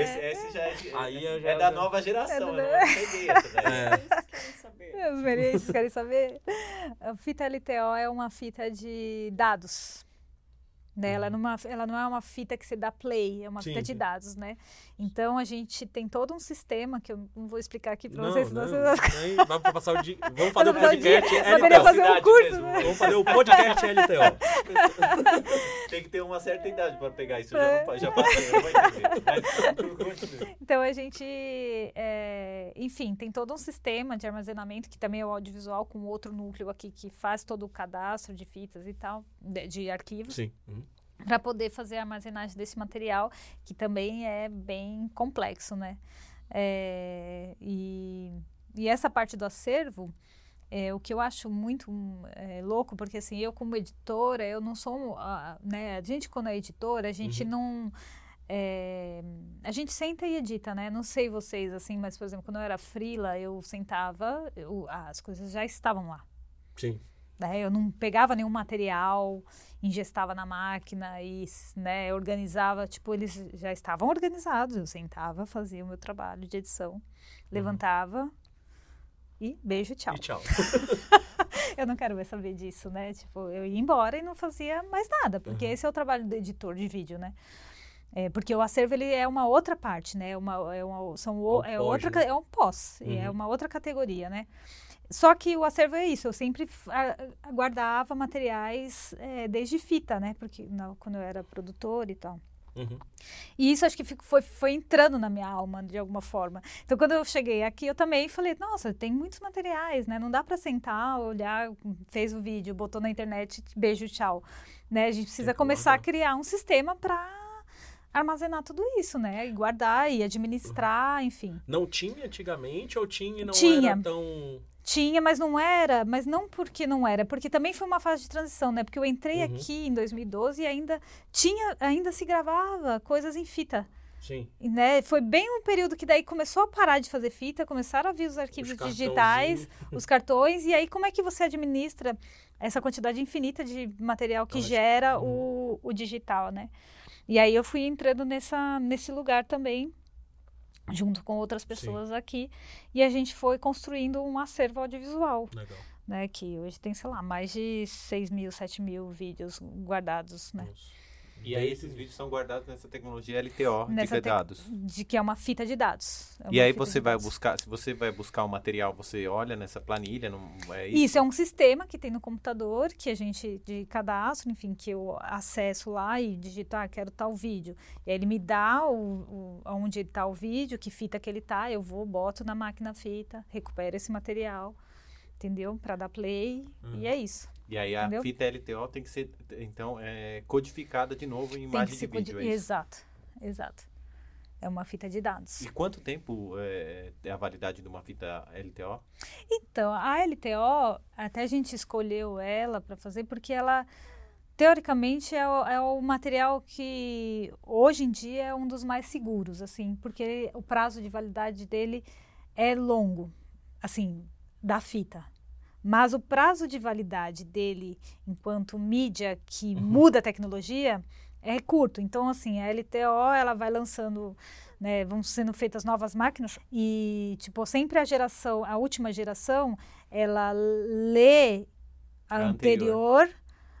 Esse, esse já é, de- Aí eu é já- da nova geração, É eu da- não peguei essa daí. É. Vocês querem saber? Os experiências querem saber? A fita LTO é uma fita de dados. Né? Ela, numa, ela não é uma fita que você dá play, é uma Sim, fita de dados, né? Então a gente tem todo um sistema que eu não vou explicar aqui para Não, vocês, não, senão vocês nem- vamos passar o dia. Vamos fazer o dia. podcast Poderia LTO. fazer um curso, mesmo. né? Vamos fazer o podcast LTO. Tem que ter uma certa idade para pegar isso. Já, não, já passei, não vai entender. Então a gente, é, enfim, tem todo um sistema de armazenamento que também é o audiovisual com outro núcleo aqui que faz todo o cadastro de fitas e tal, de, de arquivos, Sim. Uhum. Para poder fazer a armazenagem desse material que também é bem complexo, né? É, e, e essa parte do acervo é o que eu acho muito é, louco, porque assim, eu como editora, eu não sou, ah, né, a gente quando é editora, a gente Uhum. não, é, a gente senta e edita, né, não sei vocês, assim, mas por exemplo, quando eu era frila, eu sentava, eu- as coisas já estavam lá, Sim. Né, eu não pegava nenhum material, ingestava na máquina e, né, organizava, tipo, eles já estavam organizados, eu sentava, fazia o meu trabalho de edição, levantava e beijo, tchau. E tchau. Eu não quero mais saber disso, né? Tipo, eu ia embora e não fazia mais nada, porque Uhum. esse é o trabalho do editor de vídeo, né? É, porque o acervo ele é uma outra parte, né? Uma, é, uma, são o, É é um outra, pós, né? ca- é um pós, é Uhum. uma outra categoria, né? Só que o acervo é isso, eu sempre guardava materiais é, desde fita, né? Porque na- quando eu era produtora e tal. Uhum. E isso acho que foi, foi entrando na minha alma de alguma forma. Então, quando eu cheguei aqui, eu também falei: nossa, tem muitos materiais, né? Não dá para sentar, olhar, fez o vídeo, botou na internet, beijo, tchau. Né? A gente precisa começar a criar um sistema para armazenar tudo isso, né? E guardar e administrar, enfim. Não tinha antigamente ou tinha e não Tinha. era tão. Tinha, mas não era, mas não porque não era, porque também foi uma fase de transição, né? Porque eu entrei Uhum. aqui em 2012 e ainda tinha, ainda se gravava coisas em fita. Sim. Né, foi bem um período que daí começou a parar de fazer fita, começaram a vir os arquivos Os digitais, os cartões, e aí como é que você administra essa quantidade infinita de material que Ótimo. gera Uhum. o, o digital, né? E aí eu fui entrando nessa, nesse lugar também, junto com outras pessoas aqui, e a gente foi construindo um acervo audiovisual, Legal. né? Que hoje tem, sei lá, mais de 6 mil, 7 mil vídeos guardados, né? Nossa. E aí esses vídeos são guardados nessa tecnologia LTO de Nessa te- dados. De que é uma fita de dados. É E aí você de vai dados. buscar, se você vai buscar o material, você olha nessa planilha, não é isso? Isso é um sistema que tem no computador, que a gente, de cadastro, enfim, que eu acesso lá e digito, ah, quero tal vídeo. E aí ele me dá o, o, onde está o vídeo, que fita que ele tá, eu vou, boto na máquina fita, recupero esse material, entendeu? Para dar play, Uhum. e é isso. E aí a Entendeu? fita LTO tem que ser, então, é, codificada de novo em imagem de vídeo, é? Exato, exato. É uma fita de dados. E quanto tempo é, é a validade de uma fita LTO? Então, a LTO, até a gente escolheu ela para fazer porque ela, teoricamente, é o, é o material que hoje em dia é um dos mais seguros, assim, porque o prazo de validade dele é longo, assim, da fita. Mas o prazo de validade dele, enquanto mídia que muda a tecnologia, é curto. Então, assim, a LTO, ela vai lançando, né, vão sendo feitas novas máquinas e, tipo, sempre a geração, a última geração, ela lê a, A anterior,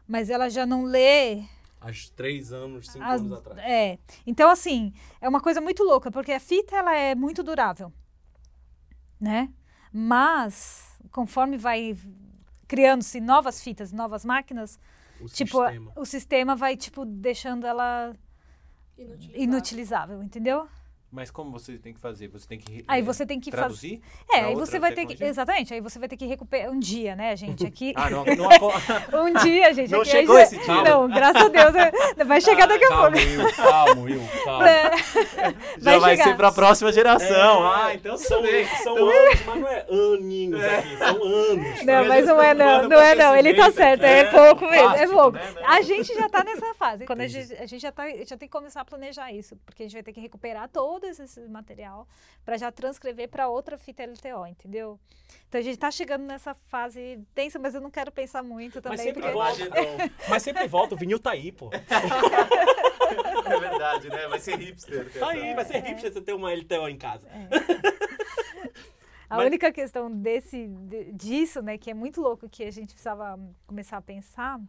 mas ela já não lê Há três anos, cinco as- anos atrás. É. Então, assim, é uma coisa muito louca, porque a fita ela é muito durável, né? Mas, conforme vai criando-se novas fitas, novas máquinas, O tipo, sistema. o sistema vai, tipo, deixando ela Inutilizável. inutilizável, entendeu? Mas como você tem que fazer? Você tem que Aí é, você tem que traduzir? É, pra aí você vai ter que. tecnologia? Exatamente, aí você vai ter que recuperar. Um dia, né, gente? Aqui. Ah, não, não um dia, gente. Não aqui chegou aí já- esse dia. Não, graças a Deus. é- Vai chegar daqui a calma, pouco. Will, calma, Will, calma. É. já Vai vai ser pra próxima geração. É, ah, então são, são anos, mas não é aninhos aqui, são anos. Não, a mas não é tá não, voando não é não, ele tá crescimento certo, é É, pouco mesmo, é pouco. né? Não. A gente já tá nessa fase, quando a gente, a gente já, tá, já tem que começar a planejar isso, porque a gente vai ter que recuperar todo esse material para já transcrever para outra fita LTO, entendeu? Então a gente tá chegando nessa fase tensa, mas eu não quero pensar muito Mas também, sempre porque... volta. Mas sempre volta, o vinil tá aí, pô. É verdade, né? Vai ser hipster. Tá aí, vai ser hipster você ter uma LTO em casa. A Mas- única questão desse, de- disso, né, que é muito louco, que a gente precisava começar a pensar,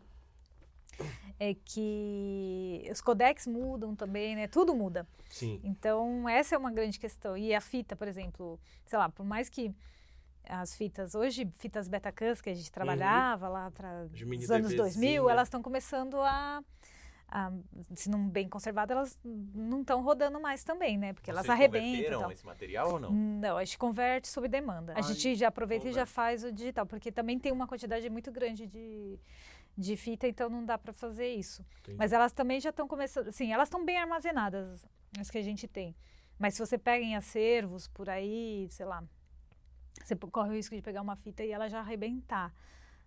é que os codecs mudam também, né? Tudo muda. Sim. Então, essa é uma grande questão. E a fita, por exemplo, sei lá, por mais que as fitas, hoje, fitas Betacans que a gente trabalhava lá para os anos DVzinha. 2000, elas estão começando a, a, se não bem conservadas, elas não estão rodando mais também, né? Porque elas Vocês arrebentam e converteram tal. esse material ou não? Não, a gente converte sob demanda. A Ai, gente já aproveita e já faz o digital, porque também tem uma quantidade muito grande de, de fita, então não dá para fazer isso. Entendi. Mas elas também já estão começando, sim, elas estão bem armazenadas, as que a gente tem. Mas se você pega em acervos por aí, sei lá, você corre o risco de pegar uma fita e ela já arrebentar,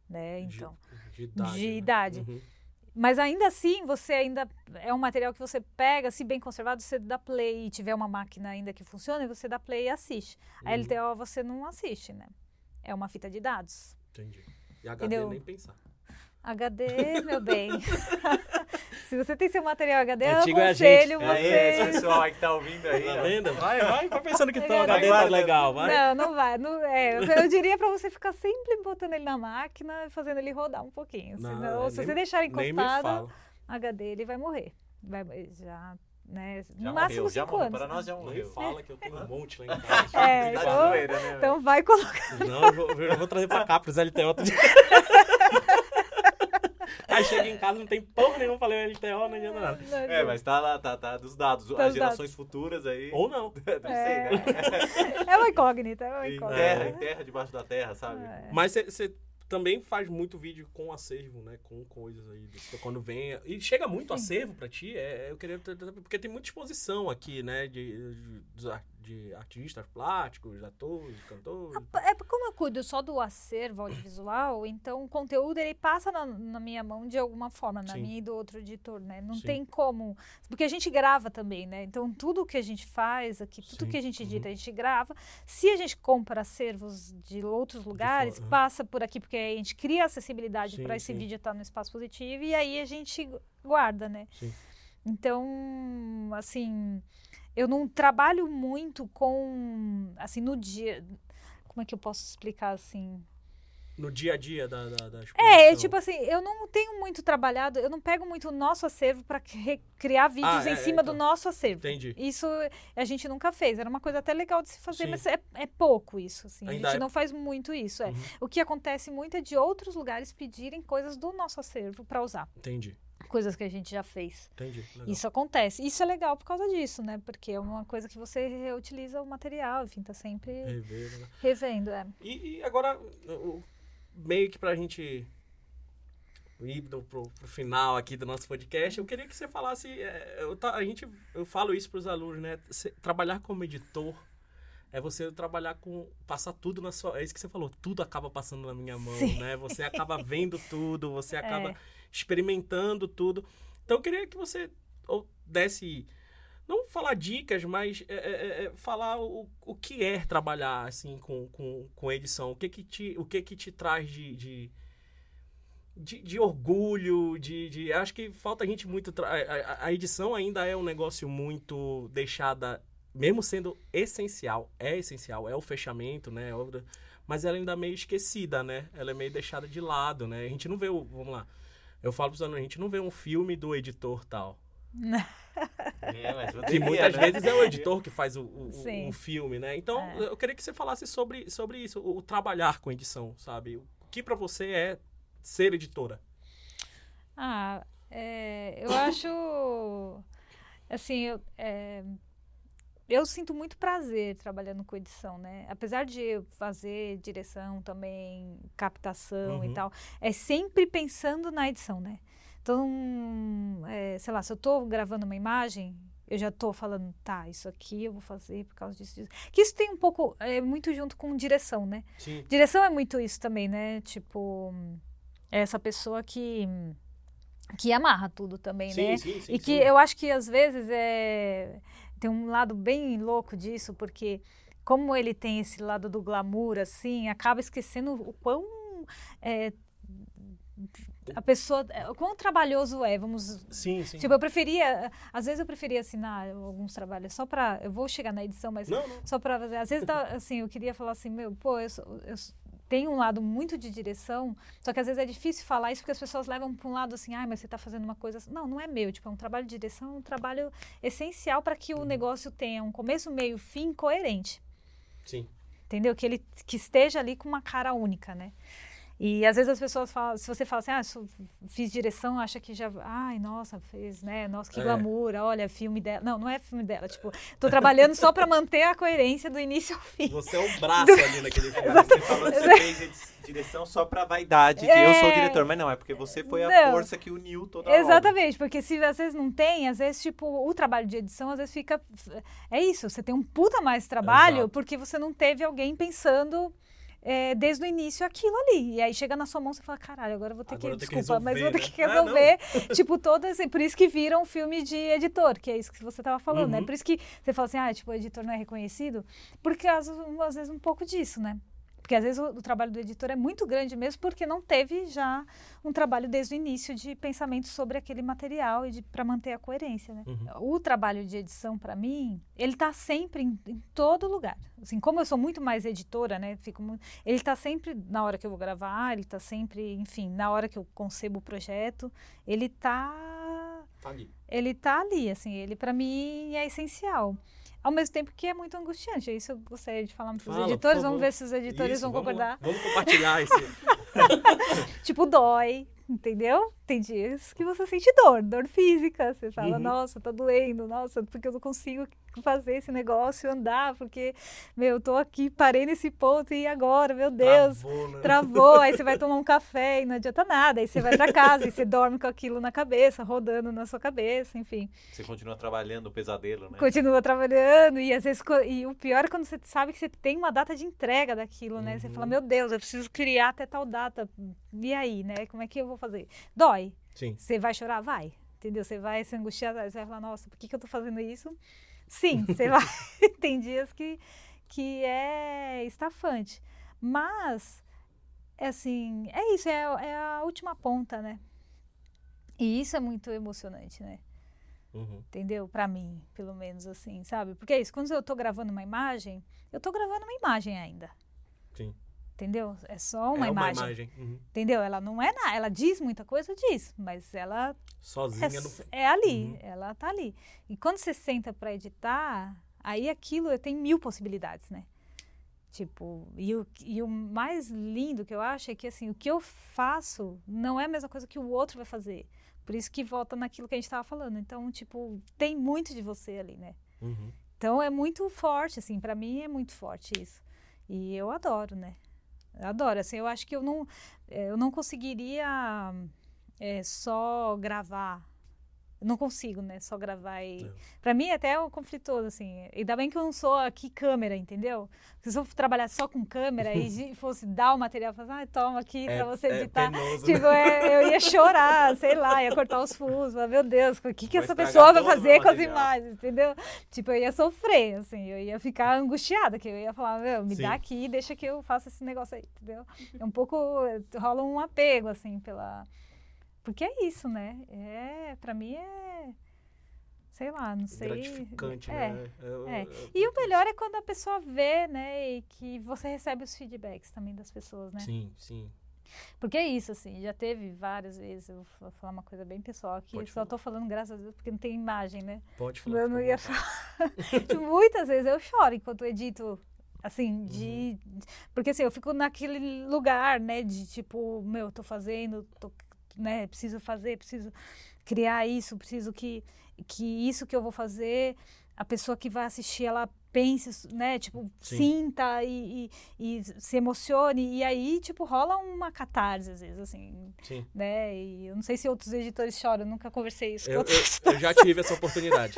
né? De- Então, De idade. de né? idade. Uhum. mas ainda assim, você ainda é um material que você pega, se bem conservado, você dá play e tiver uma máquina ainda que funcione, você dá play e assiste. A Uhum. LTO você não assiste, né? É uma fita de dados. Entendi. E HD Entendeu? nem pensar. HD, meu bem. se você tem seu material HD, eu Antigo é a aconselho gente. É esse você. pessoal aí que tá ouvindo aí. Tá vendo? Vai, vai, vai pensando que teu Vai HD tá legal, vai. Não, não vai. Não, é, eu, eu diria pra você ficar sempre botando ele na máquina e fazendo ele rodar um pouquinho. Não, Senão, é, se nem- você deixar encostado. HD ele vai morrer. Vai, já, né? Já no máximo morreu, já cinco anos. Para nós já morreu. fala que eu tenho um monte lá em casa. É, então- zoeira, né, Então vai colocar. Não, eu vou, eu vou trazer pra cá, pros LTO outro dia. Aí chega em casa, não tem porra nenhuma pra ler o LTO, não adianta nada. É, mas tá lá, tá, tá dos dados. Tá As dos gerações futuras aí. Ou não. não sei, É. né? É uma incógnita, é uma Em incógnita. terra, em terra, debaixo da terra, sabe? É. Mas você também faz muito vídeo com acervo, né? Com coisas aí. do- Quando vem. E chega muito acervo pra ti. É, eu queria. ter- ter- Porque tem muita exposição aqui, né? De, de, dos ar- de artistas plásticos, atores, cantores. É como eu cuido só do acervo audiovisual, então o conteúdo ele passa na, na minha mão de alguma forma, na Sim. minha e do outro editor, né? Não Sim. tem como. Porque a gente grava também, né? Então tudo que a gente faz aqui, tudo Sim, que a gente uhum. edita, a gente grava. Se a gente compra acervos de outros lugares, aham. passa por aqui, porque a gente cria acessibilidade para esse vídeo estar no espaço positivo e aí a gente guarda, né? Então, assim, eu não trabalho muito com, assim, no dia. Como é que eu posso explicar assim? No dia a dia da, da, da É, tipo assim, eu não tenho muito trabalhado, eu não pego muito o nosso acervo para criar vídeos Ah, em é, cima então. do nosso acervo. Entendi. Isso a gente nunca fez. Era uma coisa até legal de se fazer, Sim. mas é, é pouco isso. Assim. A Ainda gente é- não faz muito isso. É. Uhum. O que acontece muito é de outros lugares pedirem coisas do nosso acervo para usar. Entendi. Coisas que a gente já fez. Entendi. Legal. Isso acontece. Isso é legal por causa disso, né? Porque é uma coisa que você reutiliza o material, enfim, tá sempre Rever, né? revendo. É. E, e agora, o- meio que pra gente ir pro, pro final aqui do nosso podcast, eu queria que você falasse. é, eu, a gente, eu falo isso pros alunos, né? Trabalhar como editor é você trabalhar com. passar tudo na sua. É isso que você falou, tudo acaba passando na minha mão, Sim. né? Você acaba vendo tudo, você acaba É. experimentando tudo. Então eu queria que você ou desse. Não falar dicas, mas é, é, é, falar o, o que é trabalhar assim com, com, com edição. O que que te, o que que te traz de, de, de, de orgulho, de, de... Acho que falta a gente muito... tra- A, a- a edição ainda é um negócio muito deixada... Mesmo sendo essencial, é essencial, é o fechamento, né? é Mas ela ainda é meio esquecida, né? Ela é meio deixada de lado, né? A gente não vê o... Vamos lá. Eu falo pros alunos, a gente não vê um filme do editor tal. É, mas Que muitas né? vezes é o editor que faz o, o, o- filme, né? Então, É. eu queria que você falasse sobre, sobre isso, o, o trabalhar com edição, sabe? O que pra você é ser editora? Ah, é, eu acho. Assim, eu, é, eu sinto muito prazer trabalhando com edição, né? Apesar de eu fazer direção também, captação Uhum. e tal, é sempre pensando na edição, né? Então, é, sei lá, se eu tô gravando uma imagem, eu já tô falando, tá, isso aqui eu vou fazer por causa disso. disso. Que isso tem um pouco, é muito junto com direção, né? Sim. Direção é muito isso também, né? Tipo, é essa pessoa que que amarra tudo também, Sim, né? sim, sim, e que eu acho que às vezes é tem um lado bem louco disso, porque como ele tem esse lado do glamour, assim, acaba esquecendo o quão é, a pessoa, o quão trabalhoso é, vamos Sim, sim. Tipo, eu preferia, às vezes eu preferia assinar alguns trabalhos só pra, eu vou chegar na edição, mas Não, não. só fazer. Às vezes, dá, assim, eu queria falar assim, meu, pô, eu, eu tem um lado muito de direção, só que às vezes é difícil falar isso porque as pessoas levam para um lado assim, ah, mas você está fazendo uma coisa. Não, não é meu. Tipo, é um trabalho de direção, é um trabalho essencial para que o negócio tenha um começo, meio, fim coerente. Sim. Entendeu? Que ele que esteja ali com uma cara única, né? E às vezes as pessoas falam, se você fala assim, ah, sou- fiz direção, acha que já, ai, nossa, fez, né? Nossa, que É. glamour, olha, filme dela. Não, não é filme dela, tipo, tô trabalhando só para manter a coerência do início ao fim. Você é um braço ali naquele filme. Você falou que você fez direção só pra vaidade, que eu sou o É. diretor, mas não, é porque você foi a Não. força que uniu toda a obra. Exatamente, porque se às vezes não tem, às vezes, tipo, o trabalho de edição, às vezes fica. É isso, você tem um puta mais trabalho Exato. porque você não teve alguém pensando. É, desde o início aquilo ali. E aí chega na sua mão você fala, caralho, agora eu vou ter Agora que. tenho que Desculpa, mas vou ter resolver, que né? Ah, resolver. tipo, todas. Por isso que viram um filme de editor, que é isso que você tava falando, né? Uhum. Por isso que você fala assim, ah, tipo, o editor não é reconhecido. Porque às, às vezes um pouco disso, né? Porque às vezes o, o trabalho do editor é muito grande mesmo porque não teve já um trabalho desde o início de pensamento sobre aquele material e para manter a coerência, né? Uhum. O trabalho de edição para mim, ele tá sempre em, em todo lugar. Assim, como eu sou muito mais editora, né? Fico mu- ele tá sempre na hora que eu vou gravar, ele tá sempre, enfim, na hora que eu concebo o projeto, ele tá Tá ali. ele tá ali, assim, ele para mim é essencial. Ao mesmo tempo que é muito angustiante. Isso eu gostaria de falar para os editores. Vamos ver se os editores Isso, vão vamos concordar. Vamos compartilhar esse. Tipo, dói, entendeu? Tem dias que você sente dor, dor física. Você fala, Uhum. nossa, tá doendo, nossa, porque eu não consigo fazer esse negócio andar, porque, meu, eu tô aqui, parei nesse ponto e agora, meu Deus. Travou, né? Travou, aí você vai tomar um café e não adianta nada. Aí você vai pra casa e você dorme com aquilo na cabeça, rodando na sua cabeça, enfim. Você continua trabalhando o pesadelo, né? Continua trabalhando e às vezes e o pior é quando você sabe que você tem uma data de entrega daquilo, né? Você Uhum. fala, meu Deus, eu preciso criar até tal data. E aí, né? Como é que eu vou fazer? Dói. Sim. Você vai chorar? Vai. Entendeu? Você vai se angustiar, você vai falar, nossa, por que, que eu tô fazendo isso? Sim, você vai. tem dias que, que é estafante. Mas, é assim, é isso, é, é a última ponta, né? E isso é muito emocionante, né? Uhum. entendeu? Pra mim, pelo menos assim, sabe? Porque é isso, quando eu tô gravando uma imagem, eu tô gravando uma imagem ainda. Sim. Entendeu? É só uma é imagem. uma imagem. Uhum. Entendeu? Ela não é nada, ela diz muita coisa, diz, mas ela Sozinha é, no. é ali, Uhum. ela tá ali. E quando você senta pra editar, aí aquilo tem mil possibilidades, né? Tipo, e o, e o mais lindo que eu acho é que assim, o que eu faço não é a mesma coisa que o outro vai fazer. Por isso que volta naquilo que a gente tava falando. Então, tipo, tem muito de você ali, né? Uhum. Então é muito forte, assim, para mim é muito forte isso. E eu adoro, né? Adoro, assim, eu acho que eu não, eh, eu não conseguiria eh, só gravar. Não consigo, né? Só gravar e... É. Pra mim até é um conflitoso, assim. Ainda bem que eu não sou aqui câmera, entendeu? Porque se eu trabalhar só com câmera e fosse dar o material, falar, ah, toma aqui É, pra você é editar. penoso, né? Tipo, é, eu ia chorar, sei lá, ia cortar os fusos. Meu Deus, o que, que Vai essa pessoa vai fazer com as imagens, entendeu? Tipo, eu ia sofrer, assim, eu ia ficar angustiada, que eu ia falar, meu, me Sim. dá aqui, deixa que eu faça esse negócio aí, entendeu? É um pouco, rola um apego, assim, pela... Porque é isso, né? É, pra mim é, sei lá, não sei... Gratificante, é. né? Eu- é. eu- E o melhor é quando a pessoa vê, né, e que você recebe os feedbacks também das pessoas, né? Sim, sim. Porque é isso, assim, já teve várias vezes, eu vou falar uma coisa bem pessoal aqui, Pode só falar. tô falando graças a Deus porque não tem imagem, né? Pode falar. Eu não ia vontade. Tipo, Muitas vezes eu choro enquanto edito, assim, Uhum. de... Porque, assim, eu fico naquele lugar, né, de tipo, meu, tô fazendo, tô, né, preciso fazer, preciso criar isso, preciso que, que isso que eu vou fazer, a pessoa que vai assistir, ela pense, né, tipo, Sim. sinta e, e, e se emocione, e aí, tipo, rola uma catarse, às vezes, assim, Sim. né, e eu não sei se outros editores choram, nunca conversei isso com Eu, outros eu- eu já tive essa oportunidade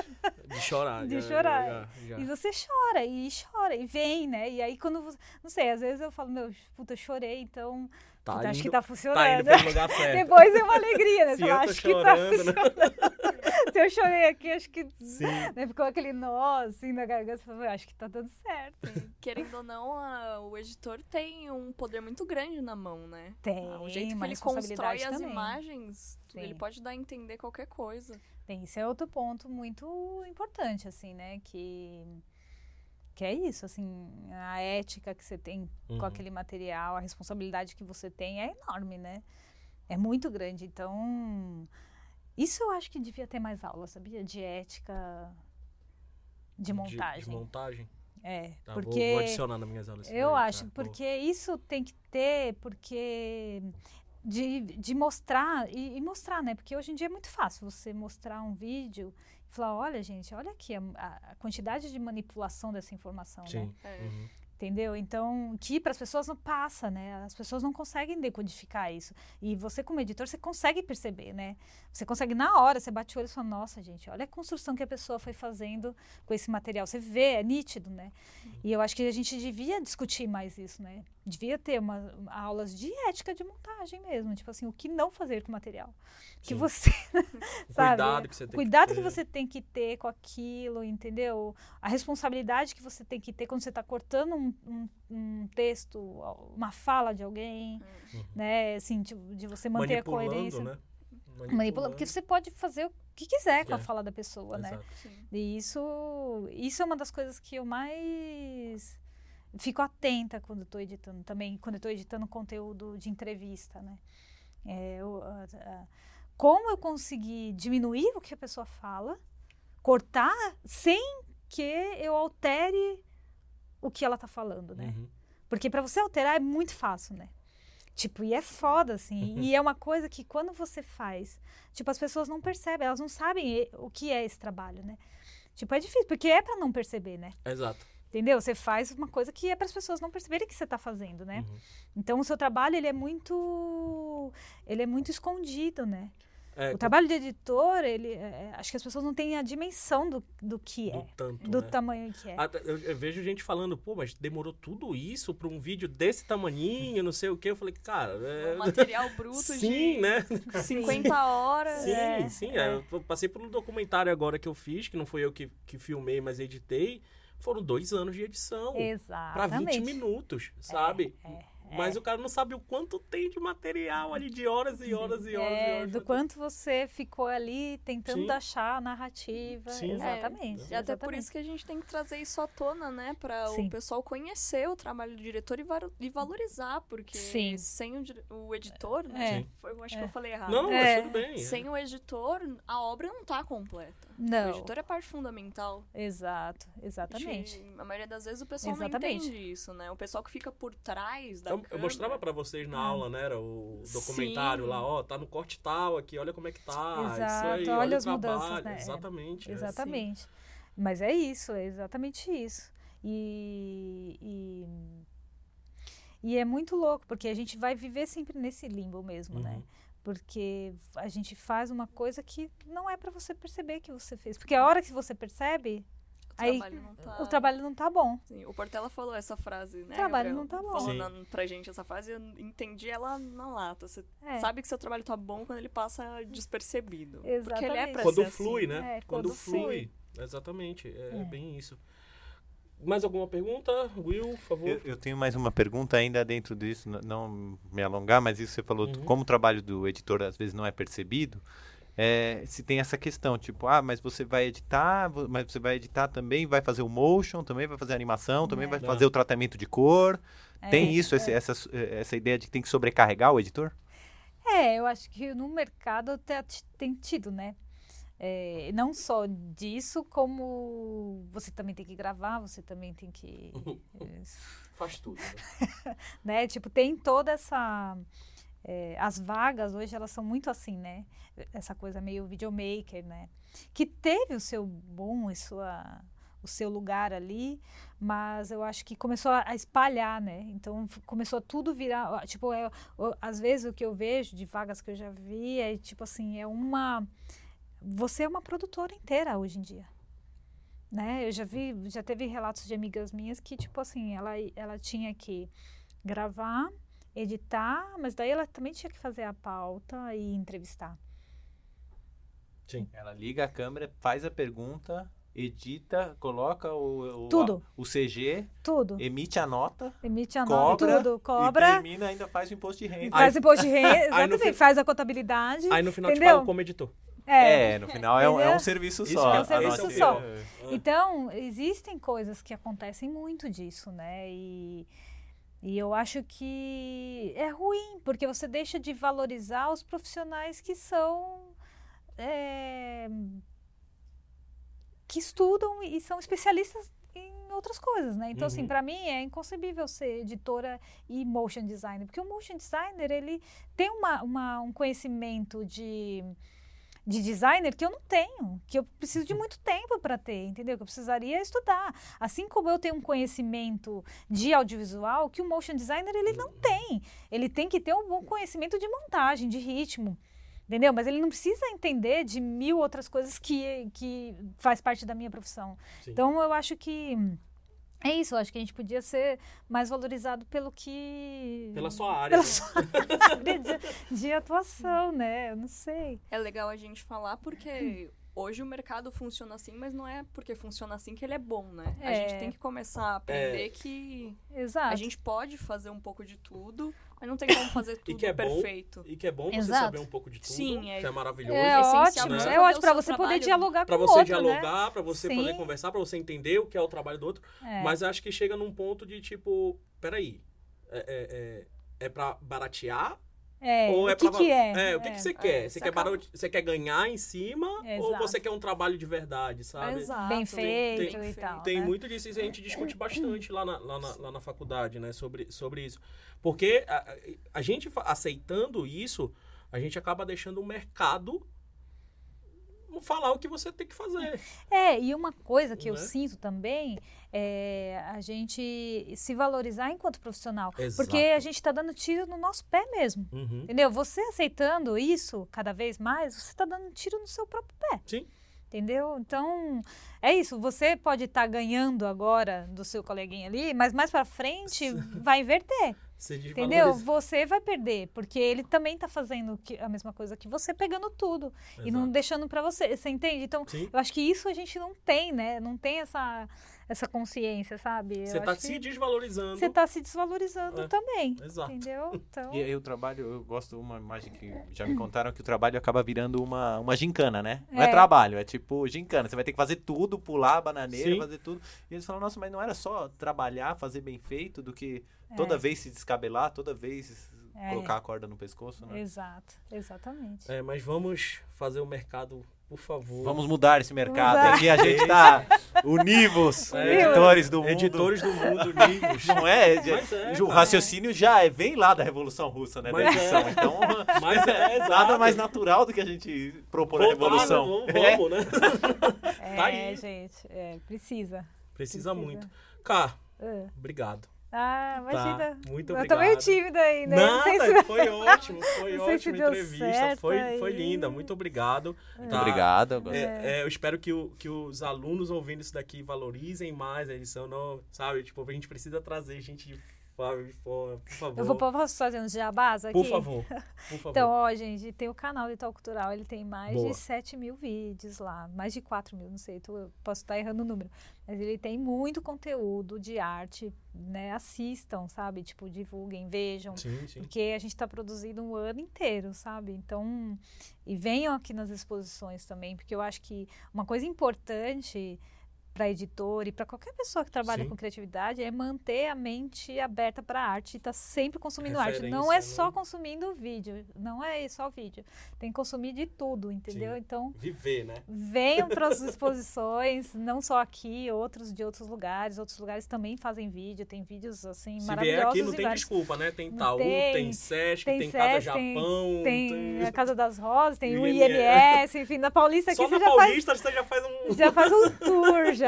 de chorar. De já- chorar. já- já. E você chora, e chora, e vem, né? E aí quando você. Não sei, às vezes eu falo, meu, puta, eu chorei, então. Tá puta, acho que indo- tá Tá funcionando. indo pelo lugar certo. Depois é uma alegria, né? Se eu tô acho que tá chorando, né? funcionando. Se eu chorei aqui, acho que. Sim. Né? Ficou aquele nó assim na garganta, "Meu, acho que tá dando certo. Querendo ou não, a- o editor tem um poder muito grande na mão, né? Tem, Ah, o jeito que ele constrói as também. imagens, tu- ele Sim. pode dar a entender qualquer coisa. Tem, isso é outro ponto muito importante, assim, né? Que, Que é isso, assim, a ética que você tem Uhum. com aquele material, a responsabilidade que você tem é enorme, né? É muito grande. Então, isso eu acho que devia ter mais aula, sabia? De ética de montagem. De, montagem. É, Tá, vou- porque vou, adicionar nas minhas aulas. eu daí, acho, tá? Vou- porque isso tem que ter, porque de, de mostrar e, e mostrar, né? Porque hoje em dia é muito fácil você mostrar um vídeo falar, olha, gente, olha aqui a, a quantidade de manipulação dessa informação, né? Sim. É. Uhum. Entendeu? Então, que para as pessoas não passa, né? As pessoas não conseguem decodificar isso. E você, como editor, você consegue perceber, né? Você consegue, na hora, você bate o olho e fala, nossa, gente, olha a construção que a pessoa foi fazendo com esse material. Você vê, é nítido, né? E eu acho que a gente devia discutir mais isso, né? Devia ter uma, uma- aulas de ética de montagem mesmo. Tipo assim, o que não fazer com o material. Que Sim. você, O sabe? cuidado que você tem cuidado que que, ter. você tem que ter com aquilo, entendeu? A responsabilidade que você tem que ter quando você está cortando um, um- um texto, uma fala de alguém, Uhum. né? Assim, de, de você manter a Manipulando, coerência. né? Manipulando, porque você pode fazer o que quiser com a É. fala da pessoa, né? Exato. Sim. E isso, isso é uma das coisas que eu mais fico atenta quando estou editando também, quando estou editando conteúdo de entrevista, né? É, eu, a- a- como eu conseguir diminuir o que a pessoa fala, cortar sem que eu altere o que ela está falando, né? Uhum. Porque para você alterar é muito fácil, né? Tipo, e é foda, assim. e é uma coisa que quando você faz, tipo, as pessoas não percebem, elas não sabem e- o que é esse trabalho, né? Tipo, é difícil, porque é para não perceber, né? Exato. Entendeu? Você faz uma coisa que é para as pessoas não perceberem que você está fazendo, né? Uhum. Então, o seu trabalho, ele é muito... Ele é muito escondido, né? É, O trabalho de editor, ele... é- acho que as pessoas não têm a dimensão do, do que do é. tanto, Do né? tamanho que é. Eu, eu vejo gente falando, pô, mas demorou tudo isso pra um vídeo desse tamaninho, não sei o quê. Eu falei, cara, é... Um material bruto sim, de né? 50 horas. Sim, É, sim. é, Eu passei por um documentário agora que eu fiz, que não foi eu que, que filmei, mas editei. Foram dois anos de edição. Pra Exatamente. 20 minutos, sabe? é, Mas o cara não sabe o quanto tem de material ali, de horas e horas e horas É, e horas. do quanto você ficou ali tentando Sim. achar a narrativa. Sim. Exatamente. E até por isso que a gente tem que trazer isso à tona, né? Pra Sim. o pessoal conhecer o trabalho do diretor e, e valorizar, porque Sim. sem o, o editor, né? É. Foi- eu acho É. que eu falei errado. Não, É. mas tudo bem. é. Sem o editor, a obra não tá completa. O Não, editor é parte fundamental. exato, exatamente. A maioria das vezes o pessoal Exatamente. não entende isso, né? O pessoal que fica por trás da Eu, eu mostrava pra vocês na aula, né? Era o documentário Sim. lá, ó, tá no corte tal aqui, olha como é que tá. Exato, isso aí, olha o as mudanças, né? É. Exatamente. é. Exatamente. Mas é isso, é exatamente isso. E, e, e é muito louco, porque a gente vai viver sempre nesse limbo mesmo, né? Porque a gente faz uma coisa que não é pra você perceber que você fez. Porque a hora que você percebe, O Aí, trabalho não tá... o trabalho não tá bom. Sim, o Portela falou essa frase, né? O trabalho Gabriel? não tá bom. Falou na- pra gente essa frase, eu entendi ela na lata. Você É. sabe que seu trabalho tá bom quando ele passa despercebido. Porque ele é Exatamente. pra Quando ser flui, assim. né? É, quando, quando flui. Exatamente. É, É. bem isso. Mais alguma pergunta? Will, por favor. Eu, eu tenho mais uma pergunta ainda dentro disso, não me alongar, mas isso você falou, Uhum. como o trabalho do editor às vezes não é percebido, é, se tem essa questão, tipo, ah, mas você vai editar, mas você vai editar também, vai fazer o motion, também vai fazer a animação, também É. vai É. fazer o tratamento de cor. É, tem isso, esse- essa, eh, essa ideia de que tem que sobrecarregar o editor? É, eu acho que no mercado te- tem tido, né? É, não só disso, como você também tem que gravar, você também tem que. é, Faz tudo. Né? né? Tipo, tem toda essa. é, as vagas hoje elas são muito assim, né? Essa coisa meio videomaker, né? Que teve o seu boom e sua, o seu lugar ali, mas eu acho que começou a a espalhar, né? Então começou a tudo virar. Tipo, é, ó, às vezes o que eu vejo de vagas que eu já vi é tipo assim, é uma. Você é uma produtora inteira hoje em dia. Né? Eu já vi, já teve relatos de amigas minhas que, tipo assim, ela, ela tinha que gravar, editar, mas daí ela também tinha que fazer a pauta e entrevistar. Sim. Ela liga a câmera, faz a pergunta, edita, coloca o, o, Tudo. a- o CG, Tudo. emite a nota Emite a cobra nota, tudo. e Cobra, termina ainda faz o imposto de renda. faz imposto de renda, Aí no exatamente, faz a contabilidade. Aí no final te Entendeu? pago como editor. É. É, no final é um, é um serviço Isso só. é- a esse é o nossa- só. é. Então, existem coisas que acontecem muito disso, né? E, e eu acho que é ruim, porque você deixa de valorizar os profissionais que são. é, que estudam e são especialistas em outras coisas, né? Então, assim, Uhum. para mim é inconcebível ser editora e motion designer, porque o motion designer, ele tem uma, uma- um conhecimento de de designer que eu não tenho, que eu preciso de muito tempo para ter, entendeu? Que eu precisaria estudar. Assim como eu tenho um conhecimento de audiovisual que o motion designer ele não tem. Ele tem que ter um bom conhecimento de montagem, de ritmo. Entendeu? Mas ele não precisa entender de mil outras coisas que, que faz parte da minha profissão. Sim. Então eu acho que é isso, eu acho que a gente podia ser mais valorizado pelo que. Pela sua área. Pela né? sua área de, de atuação, né? Eu não sei. É legal a gente falar porque hoje o mercado funciona assim, mas não é porque funciona assim que ele é bom, né? A É. gente tem que começar a aprender que Exato. a gente pode fazer um pouco de tudo, mas não tem como fazer tudo que é bom, perfeito. E que é bom você Exato. saber um pouco de tudo. Sim, é- que é maravilhoso. É essencial ótimo, pra você é ótimo seu você poder dialogar Pra com o você outro, né? dialogar, pra você poder Sim. conversar, pra você entender o que é o trabalho do outro. É. Mas acho que chega num ponto de tipo, peraí, é, é, é, é pra baratear? É, ou é o que pra, que é? É, o que, que você quer? É, você, você quer barate- você quer ganhar em cima? Ou você quer um trabalho de verdade, sabe? Exato. Bem feito tem- e tal. Tem né? muito disso, isso a gente discute bastante lá na, lá na, lá na faculdade, né? Sobre, sobre isso. Porque a, a- gente aceitando isso, a gente acaba deixando o mercado falar o que você tem que fazer. É, e uma coisa que eu Né? sinto também é a gente se valorizar enquanto profissional. Exato. Porque a gente está dando tiro no nosso pé mesmo. Uhum. Entendeu? Você aceitando isso cada vez mais, você está dando tiro no seu próprio pé. Sim. Entendeu? Então, é isso. Você pode estar ganhando agora do seu coleguinha ali, mas mais pra frente vai inverter. Você Entendeu? Você vai perder, porque ele também tá fazendo que- a mesma coisa que você, pegando tudo e não Exato. deixando pra você. Você entende? Então, Sim. eu acho que isso a gente não tem, né? Não tem essa, essa consciência, sabe? Você tá acho se desvalorizando. Você tá se desvalorizando É, também. Exato. Entendeu? Então, E aí o trabalho, eu gosto de uma imagem que já me contaram que o trabalho acaba virando uma, uma gincana, né? Não é. É. trabalho, é tipo gincana. Você vai ter que fazer tudo, pular a bananeira, Sim. fazer tudo. E eles falam, nossa, mas não era só trabalhar, fazer bem feito, do que toda É. vez se descabelar, toda vez É. colocar a corda no pescoço, né? exato, exatamente. É, mas vamos fazer o mercado, por favor. Vamos mudar esse mercado. Aqui a gente tá univos, É. editores do mundo. Editores do mundo, livros. Não é? É, o raciocínio já é, vem lá da Revolução Russa, né? Da Mas é. edição. Então, Mas é, exato. nada mais natural do que a gente propor a Revolução. né? Vamos, É. vamos, né? É, Tá aí. gente, é, precisa. Precisa Precisa. muito. Cá, É. obrigado. Ah, imagina. Tá, muito eu obrigado. tô meio tímida aí, né? Nada, Não sei se- foi ótimo, foi Não se ótima deu entrevista, certo foi, foi linda, muito obrigado. Muito Tá? obrigado. eu gosto. É, é, eu espero que, o- que os alunos ouvindo isso daqui valorizem mais a edição, não, sabe? Tipo, a gente precisa trazer gente de de fora, por favor. Eu vou posso fazer uns jabás aqui? Por favor, por favor. Então, ó, gente, tem o canal do Itaú Cultural, ele tem mais Boa. de 7 mil vídeos lá, mais de 4 mil, não sei, tô- posso estar errando o número. Mas ele tem muito conteúdo de arte, né? Assistam, sabe? Tipo, divulguem, vejam. sim, sim. Porque a gente está produzindo um ano inteiro, sabe? Então, e venham aqui nas exposições também, porque eu acho que uma coisa importante para editor e para qualquer pessoa que trabalha Sim. com criatividade é manter a mente aberta para arte e estar sempre consumindo arte. Não Referência, é só né? consumindo vídeo, não é só vídeo. Tem que consumir de tudo, entendeu? Sim. Então, Viver, né? venham para as exposições, não só aqui, outros de outros lugares. Outros lugares também fazem vídeo, tem vídeos assim Se maravilhosos vier aqui, não tem vários. desculpa, né? Tem Itaú, tem, tem, Sesc, tem tem, Casa Sesc, tem- Japão, Tem a Casa das Rosas, tem o IMS. Enfim, na Paulista aqui Só você já Paulista você já faz um... faz, já faz um tour já.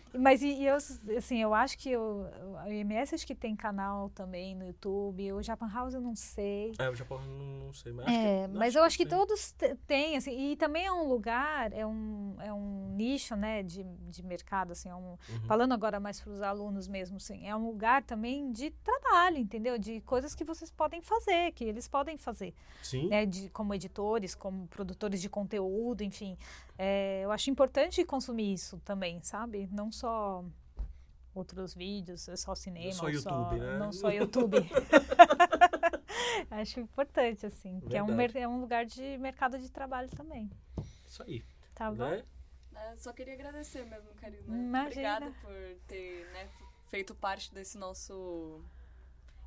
Mas e, e eu, assim, eu acho que o, o IMS acho que tem canal também no YouTube, o Japan House eu não sei. É, o Japão não, não sei, mas É, que, mas eu acho que tem. todos têm, assim, e também é um lugar, é um, é um nicho, né, de, de mercado, assim, é um, Uhum. falando agora mais para os alunos mesmo, assim, é um lugar também de trabalho, entendeu? De coisas que vocês podem fazer, que eles podem fazer Sim, né, de, como editores, como produtores de conteúdo, enfim. É, eu acho importante consumir isso também, sabe? Não só outros vídeos, é só cinema, só ou YouTube, né? não só YouTube. acho importante, assim, que é um, Verdade. é um lugar de mercado de trabalho também. Isso aí. Tá bom? Né? Só queria agradecer mesmo, Karina. Imagina. Obrigada por ter né, feito parte desse nosso.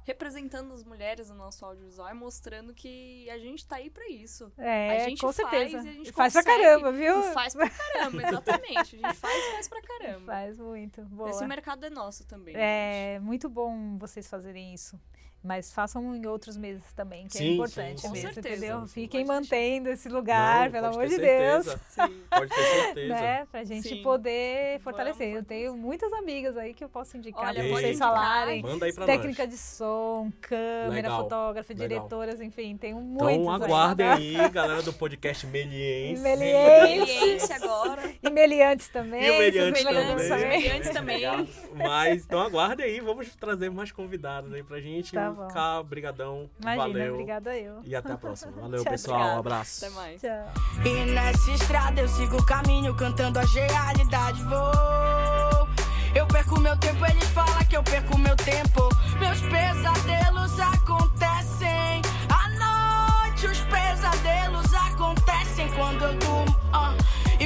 Representando as mulheres no nosso audiovisual e mostrando que a gente tá aí pra isso. É, a gente com faz certeza. e a gente faz pra consegue. caramba, viu? E faz pra caramba, exatamente. A gente faz e faz pra caramba. Faz muito. Boa. Esse mercado é nosso também. gente. É muito bom vocês fazerem isso. Mas façam em outros meses também, que Sim, é sim, importante com mesmo, certeza. entendeu? Sim, sim. Fiquem Pode mantendo esse lugar, Não, pelo amor de Deus. Sim. Pode ter certeza. Né? Pra gente Sim. poder Vamos fortalecer. Eu fortalecer. tenho muitas amigas aí que eu posso indicar Olha, pra vocês indicar. falarem. Manda aí pra Técnica nós. de som, câmera, Legal, fotógrafa, legal. diretoras, enfim, tem muitos. Então aí. aguardem aí, galera do podcast Meliense. Meliense. Meliense agora. E meliantes também. E meliantes também. Meliantes também. Mas então aguardem aí, vamos trazer mais convidados aí pra gente. Tá bom. Cá, brigadão. Imagina, valeu. obrigada eu. E até a próxima. Valeu, Tchau, pessoal. Um obrigada. abraço. Até mais. Tchau. E nessa estrada eu sigo o caminho cantando as realidades. Vou. Eu perco meu tempo, eles falam que eu perco meu tempo. Meus pesadelos acontecem à noite. Os pesadelos acontecem quando eu durmo.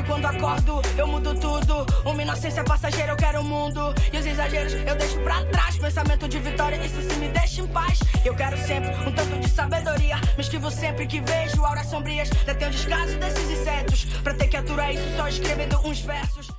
Quando acordo, eu mudo tudo. Uma inocência passageira, eu quero o mundo. E os exageros eu deixo pra trás. Pensamento de vitória, isso se me deixa em paz. Eu quero sempre um tanto de sabedoria. Me esquivo sempre que vejo auras sombrias. Detém o descaso desses insetos. Pra ter que aturar isso, só escrevendo uns versos.